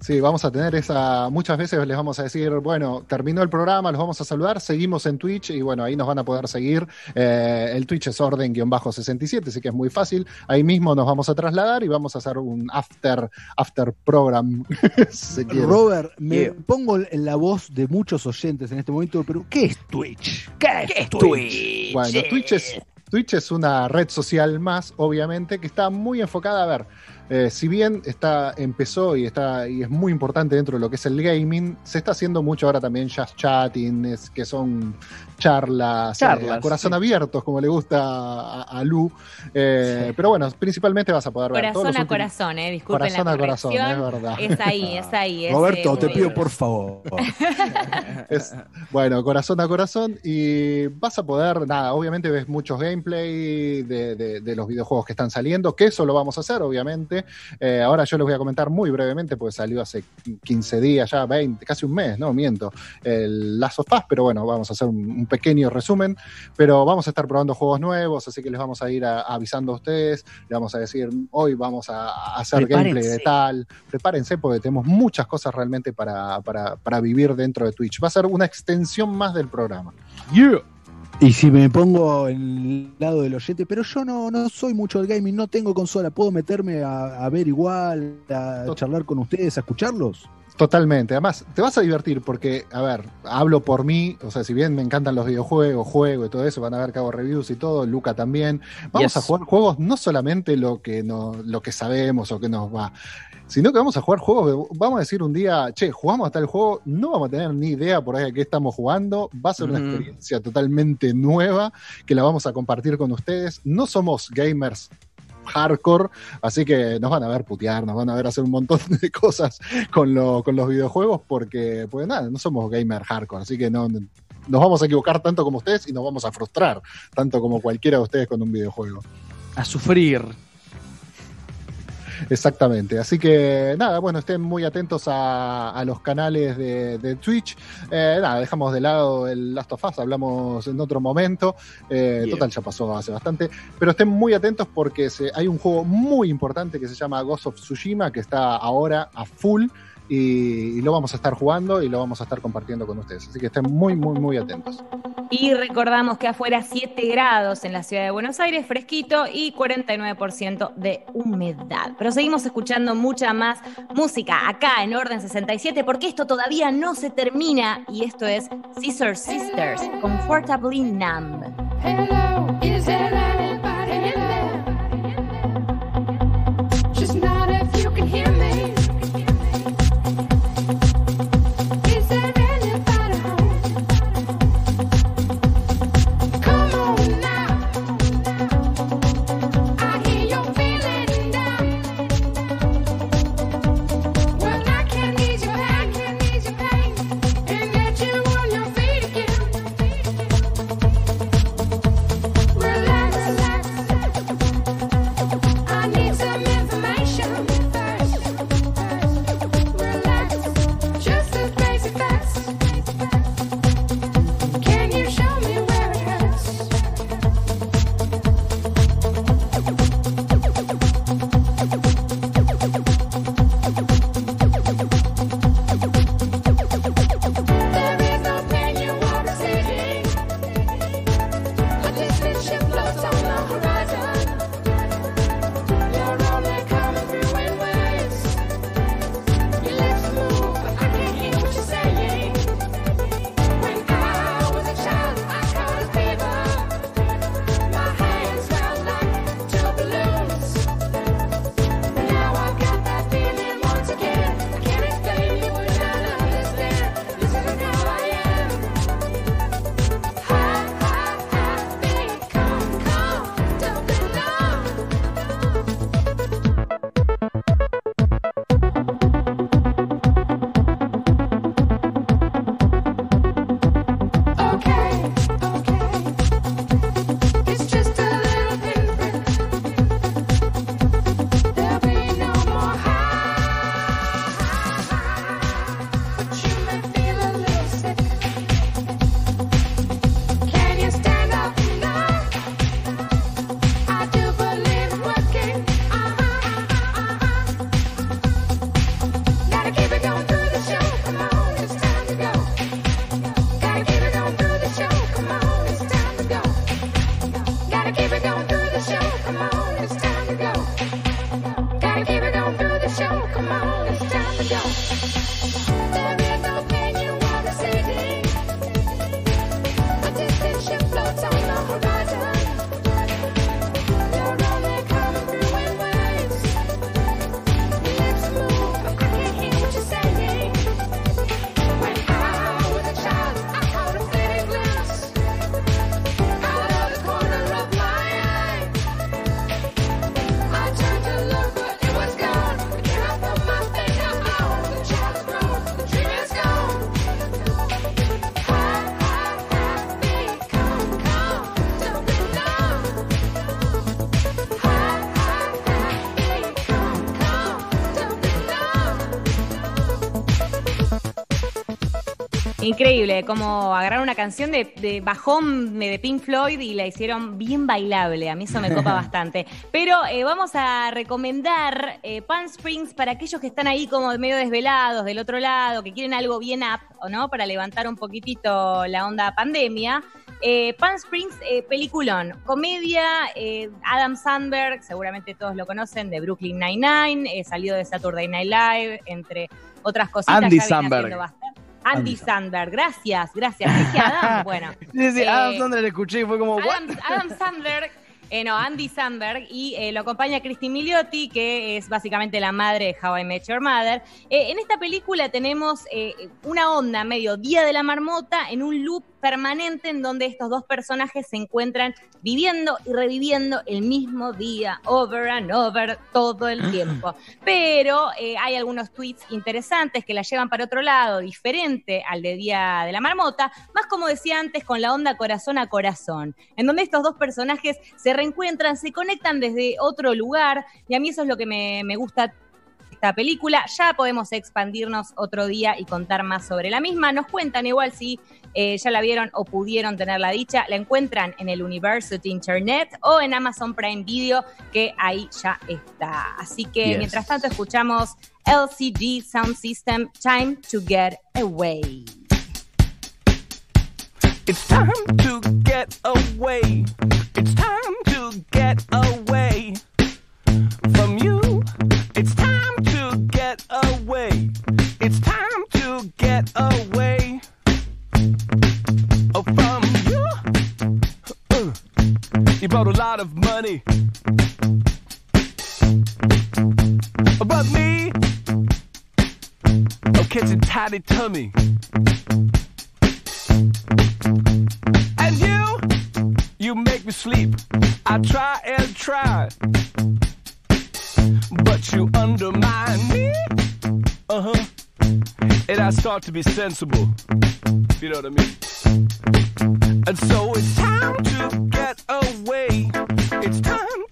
Sí, vamos a tener esa. Muchas veces les vamos a decir, bueno, terminó el programa, los vamos a saludar, seguimos en Twitch y bueno, ahí nos van a poder seguir. Eh, el Twitch es orden-67, así que es muy fácil. Ahí mismo nos vamos a trasladar y vamos a hacer un after, after program. si. Robert, me Yeah. pongo en la voz de muchos oyentes en este momento, pero ¿qué es Twitch? ¿Qué es, Twitch? Bueno, Twitch es, Twitch es una red social más, obviamente, que está muy enfocada a ver. Eh, si bien está, empezó y está y es muy importante dentro de lo que es el gaming, se está haciendo mucho ahora también just chatting, que son charlas, Charlas, eh, a corazón sí. abiertos, como le gusta a, a Lu. Eh, Pero bueno, principalmente vas a poder ver Corazón a últimos- corazón, eh, disculpen Corazón la a corazón, es verdad. Es ahí, es ahí. es, Roberto, eh, te pido por favor. Es- bueno, corazón a corazón y vas a poder, nada, obviamente ves muchos gameplay de, de- de los videojuegos que están saliendo, que eso lo vamos a hacer, obviamente. Eh, ahora yo les voy a comentar muy brevemente, porque salió hace 15 días, ya 20, casi un mes, no miento, el Last of Us, pero bueno, vamos a hacer un, un pequeño resumen, pero vamos a estar probando juegos nuevos, así que les vamos a ir a- avisando a ustedes, les vamos a decir, hoy vamos a, hacer gameplay de tal, prepárense porque tenemos muchas cosas realmente para, para, para vivir dentro de Twitch. Va a ser una extensión más del programa. Y si me pongo en el lado del oyente, pero yo no, no soy mucho del gaming, no tengo consola, ¿puedo meterme a, a ver igual, a charlar con ustedes, a escucharlos? Totalmente. Además, te vas a divertir porque, a ver, hablo por mí, o sea, si bien me encantan los videojuegos, juego y todo eso, van a ver que hago reviews y todo, Luca también. Vamos Yes. a jugar juegos no solamente lo que, no, lo que sabemos o que nos va, sino que vamos a jugar juegos, vamos a decir un día, che, jugamos a tal juego, no vamos a tener ni idea por ahí a qué estamos jugando, va a ser una Ujú. experiencia totalmente nueva que la vamos a compartir con ustedes. No somos gamers hardcore, así que nos van a ver putear, nos van a ver hacer un montón de cosas con, lo- con los videojuegos, porque, pues nada, no somos gamer hardcore, así que no, nos vamos a equivocar tanto como ustedes y nos vamos a frustrar tanto como cualquiera de ustedes con un videojuego. A sufrir. Exactamente, así que nada, bueno, estén muy atentos a, a los canales de, de Twitch. Eh, nada, dejamos de lado el Last of Us, hablamos en otro momento. Eh. Total, ya pasó hace bastante. Pero estén muy atentos porque se- hay un juego muy importante que se llama Ghost of Tsushima, que está ahora a full. Y, y lo vamos a estar jugando y lo vamos a estar compartiendo con ustedes. Así que estén muy, muy, muy atentos. Y recordamos que afuera 7 grados en la ciudad de Buenos Aires, fresquito y 49% de humedad. Pero seguimos escuchando mucha más música acá en Orden 67 porque esto todavía no se termina y esto es Scissor Sisters, Comfortably Numb. Hello, is there anybody in there? Just not Increíble, como agarraron una canción de, de bajón de Pink Floyd y la hicieron bien bailable. A mí eso me copa bastante. Pero eh, vamos a recomendar eh, Palm Springs para aquellos que están ahí como medio desvelados del otro lado, que quieren algo bien up, ¿o no? Para levantar un poquitito la onda pandemia. Eh, Palm Springs, eh, peliculón, comedia, eh, Adam Sandberg, seguramente todos lo conocen, de Brooklyn Nine-Nine, salió de Saturday Night Live, entre otras cositas. Andy bastante. Andy Sandberg, gracias, gracias. Dije Adam, bueno. Sí, sí, Eh, Adam Sandler le escuché y fue como. Adam, Adam Sandberg, eh, no, Andy Sandberg, y eh, lo acompaña Christy Milioti, que es básicamente la madre de How I Met Your Mother. Eh, en esta película tenemos eh, una onda medio Día de la Marmota en un loop permanente en donde estos dos personajes se encuentran viviendo y reviviendo el mismo día, over and over, todo el tiempo. Pero eh, hay algunos tweets interesantes que la llevan para otro lado, diferente al de Día de la Marmota, más como decía antes, con la onda corazón a corazón, en donde estos dos personajes se reencuentran, se conectan desde otro lugar, y a mí eso es lo que me, me gusta esta película. Ya podemos expandirnos otro día y contar más sobre la misma. Nos cuentan igual si eh, ya la vieron o pudieron tener la dicha. La encuentran en el University Internet o en Amazon Prime Video, que ahí ya está. Así que Yes. mientras tanto escuchamos LCG Sound System Time to Get Away. It's time to get away. It's time to get away away. It's time to get away oh, from you. Uh, You brought a lot of money. But me, oh, catching tidy tummy. And you, you make me sleep. I try and try, but you undermine me. Uh huh. And I start to be sensible. You know what I mean? And so it's time to get away. It's time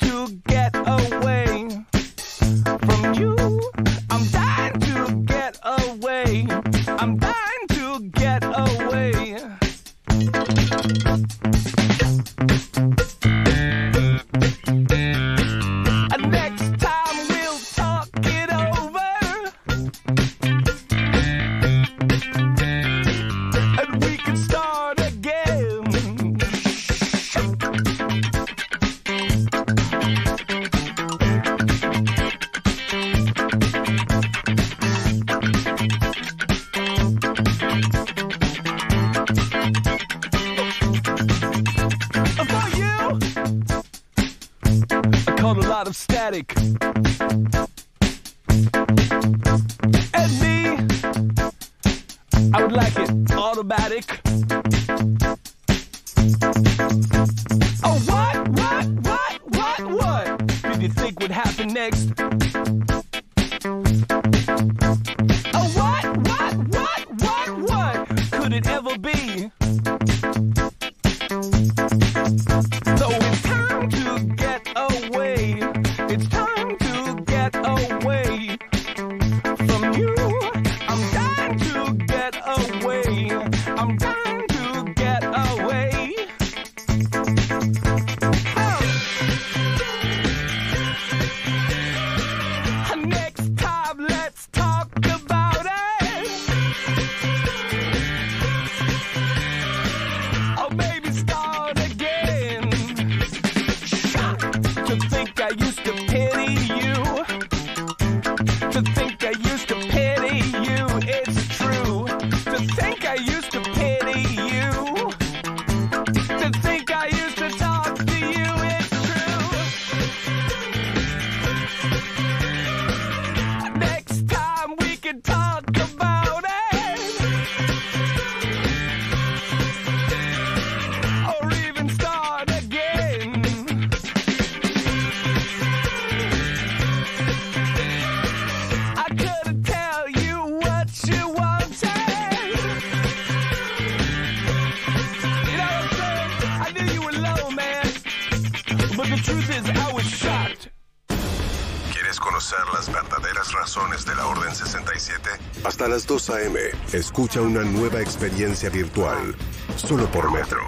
Hasta las 2 a.m. Escucha una nueva experiencia virtual. Solo por Metro.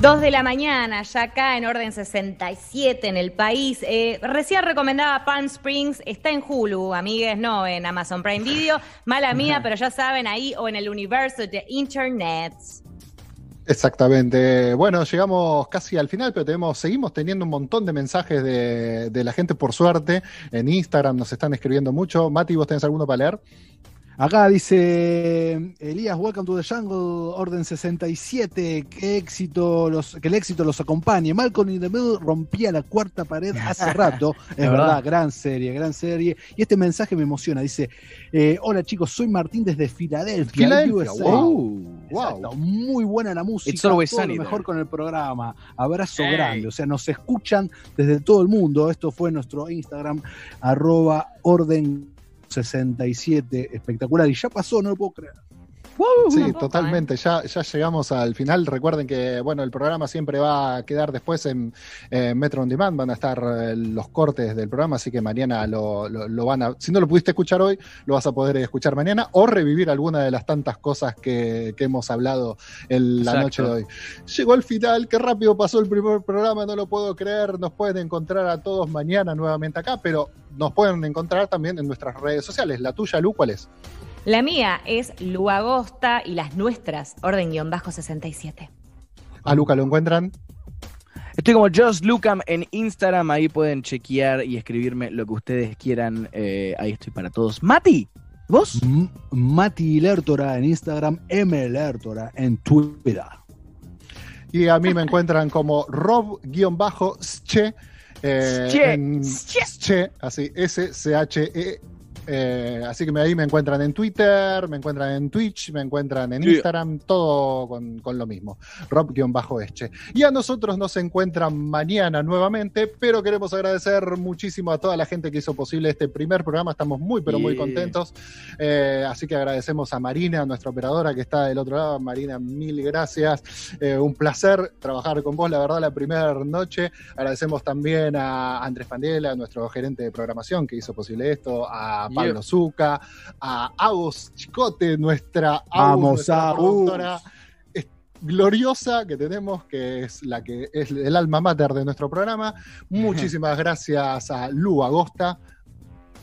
2 de la mañana, ya acá en orden 67 en el país. Eh, recién recomendaba Palm Springs, está en Hulu, amigues, no en Amazon Prime Video. Mala mía, pero ya saben, ahí o en el universo de Internet. Exactamente. Bueno, llegamos casi al final, pero tenemos, seguimos teniendo un montón de mensajes de, de la gente, por suerte. En Instagram nos están escribiendo mucho. Mati, ¿vos tenés alguno para leer? Acá dice Elías, welcome to the jungle, orden 67, qué éxito los, que el éxito los acompañe. Malcolm in the Middle rompía la cuarta pared hace rato, es verdad, verdad. gran serie, gran serie. Y este mensaje me emociona, dice, eh, hola chicos, soy Martín desde Filadelfia, Filadelfia, USA. wow, Exacto, muy buena la música, It's always todo lo mejor there. con el programa. Abrazo Hey. grande, o sea, nos escuchan desde todo el mundo. Esto fue nuestro Instagram, arroba orden 67, espectacular. Y ya pasó, no lo puedo creer. Sí, totalmente. Ya, ya llegamos al final. Recuerden que bueno, el programa siempre va a quedar después en eh, Metro On Demand. Van a estar eh, los cortes del programa, así que mañana lo, lo- lo van a. Si no lo pudiste escuchar hoy, lo vas a poder escuchar mañana o revivir alguna de las tantas cosas que, que hemos hablado en la Exacto. noche de hoy. Llegó el final, qué rápido pasó el primer programa, no lo puedo creer. Nos pueden encontrar a todos mañana nuevamente acá, pero nos pueden encontrar también en nuestras redes sociales. La tuya, Lu, ¿cuál es? La mía es Lu Agosta y las nuestras, orden-67. A Luca lo encuentran. Estoy como Just Lucam en Instagram, ahí pueden chequear y escribirme lo que ustedes quieran. eh, ahí estoy para todos. Mati, ¿vos? M- Mati Lertora en Instagram, M Lertora en Twitter. Y a mí me encuentran como Rob-Sche. Eh, Sche. en- Sche, así, S-C-H-E. Eh, así que ahí me encuentran en Twitter, me encuentran en Twitch, me encuentran en Sí. Instagram, todo con, con lo mismo. Rob-Esche. Y a nosotros nos encuentran mañana nuevamente, pero queremos agradecer muchísimo a toda la gente que hizo posible este primer programa. Estamos muy, pero muy Yeah. contentos. Eh, así que agradecemos a Marina, nuestra operadora que está del otro lado. Marina, mil gracias. Eh, un placer trabajar con vos, la verdad, la primera noche. Agradecemos también a Andrés Pandela, nuestro gerente de programación que hizo posible esto, a Pablo Yeah. Zuca, a Agus Chicote, nuestra, Agus, Vamos, nuestra Agus. gloriosa que tenemos, que es la que es el alma mater de nuestro programa. Muchísimas gracias a Lu Agosta,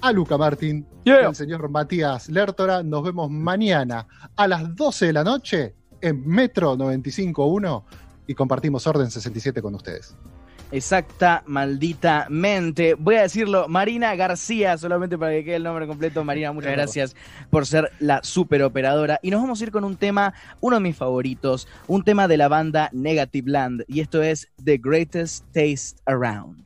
a Luca Martín, Yeah. al señor Matías Lertora. Nos vemos mañana a las 12 de la noche en Metro 95.1 y compartimos Orden 67 con ustedes. Exacta, maldita mente. Voy a decirlo, Marina García, solamente para que quede el nombre completo. Marina, muchas gracias por ser la super operadora. Y nos vamos a ir con un tema, uno de mis favoritos, un tema de la banda Negative Land. Y esto es The Greatest Taste Around.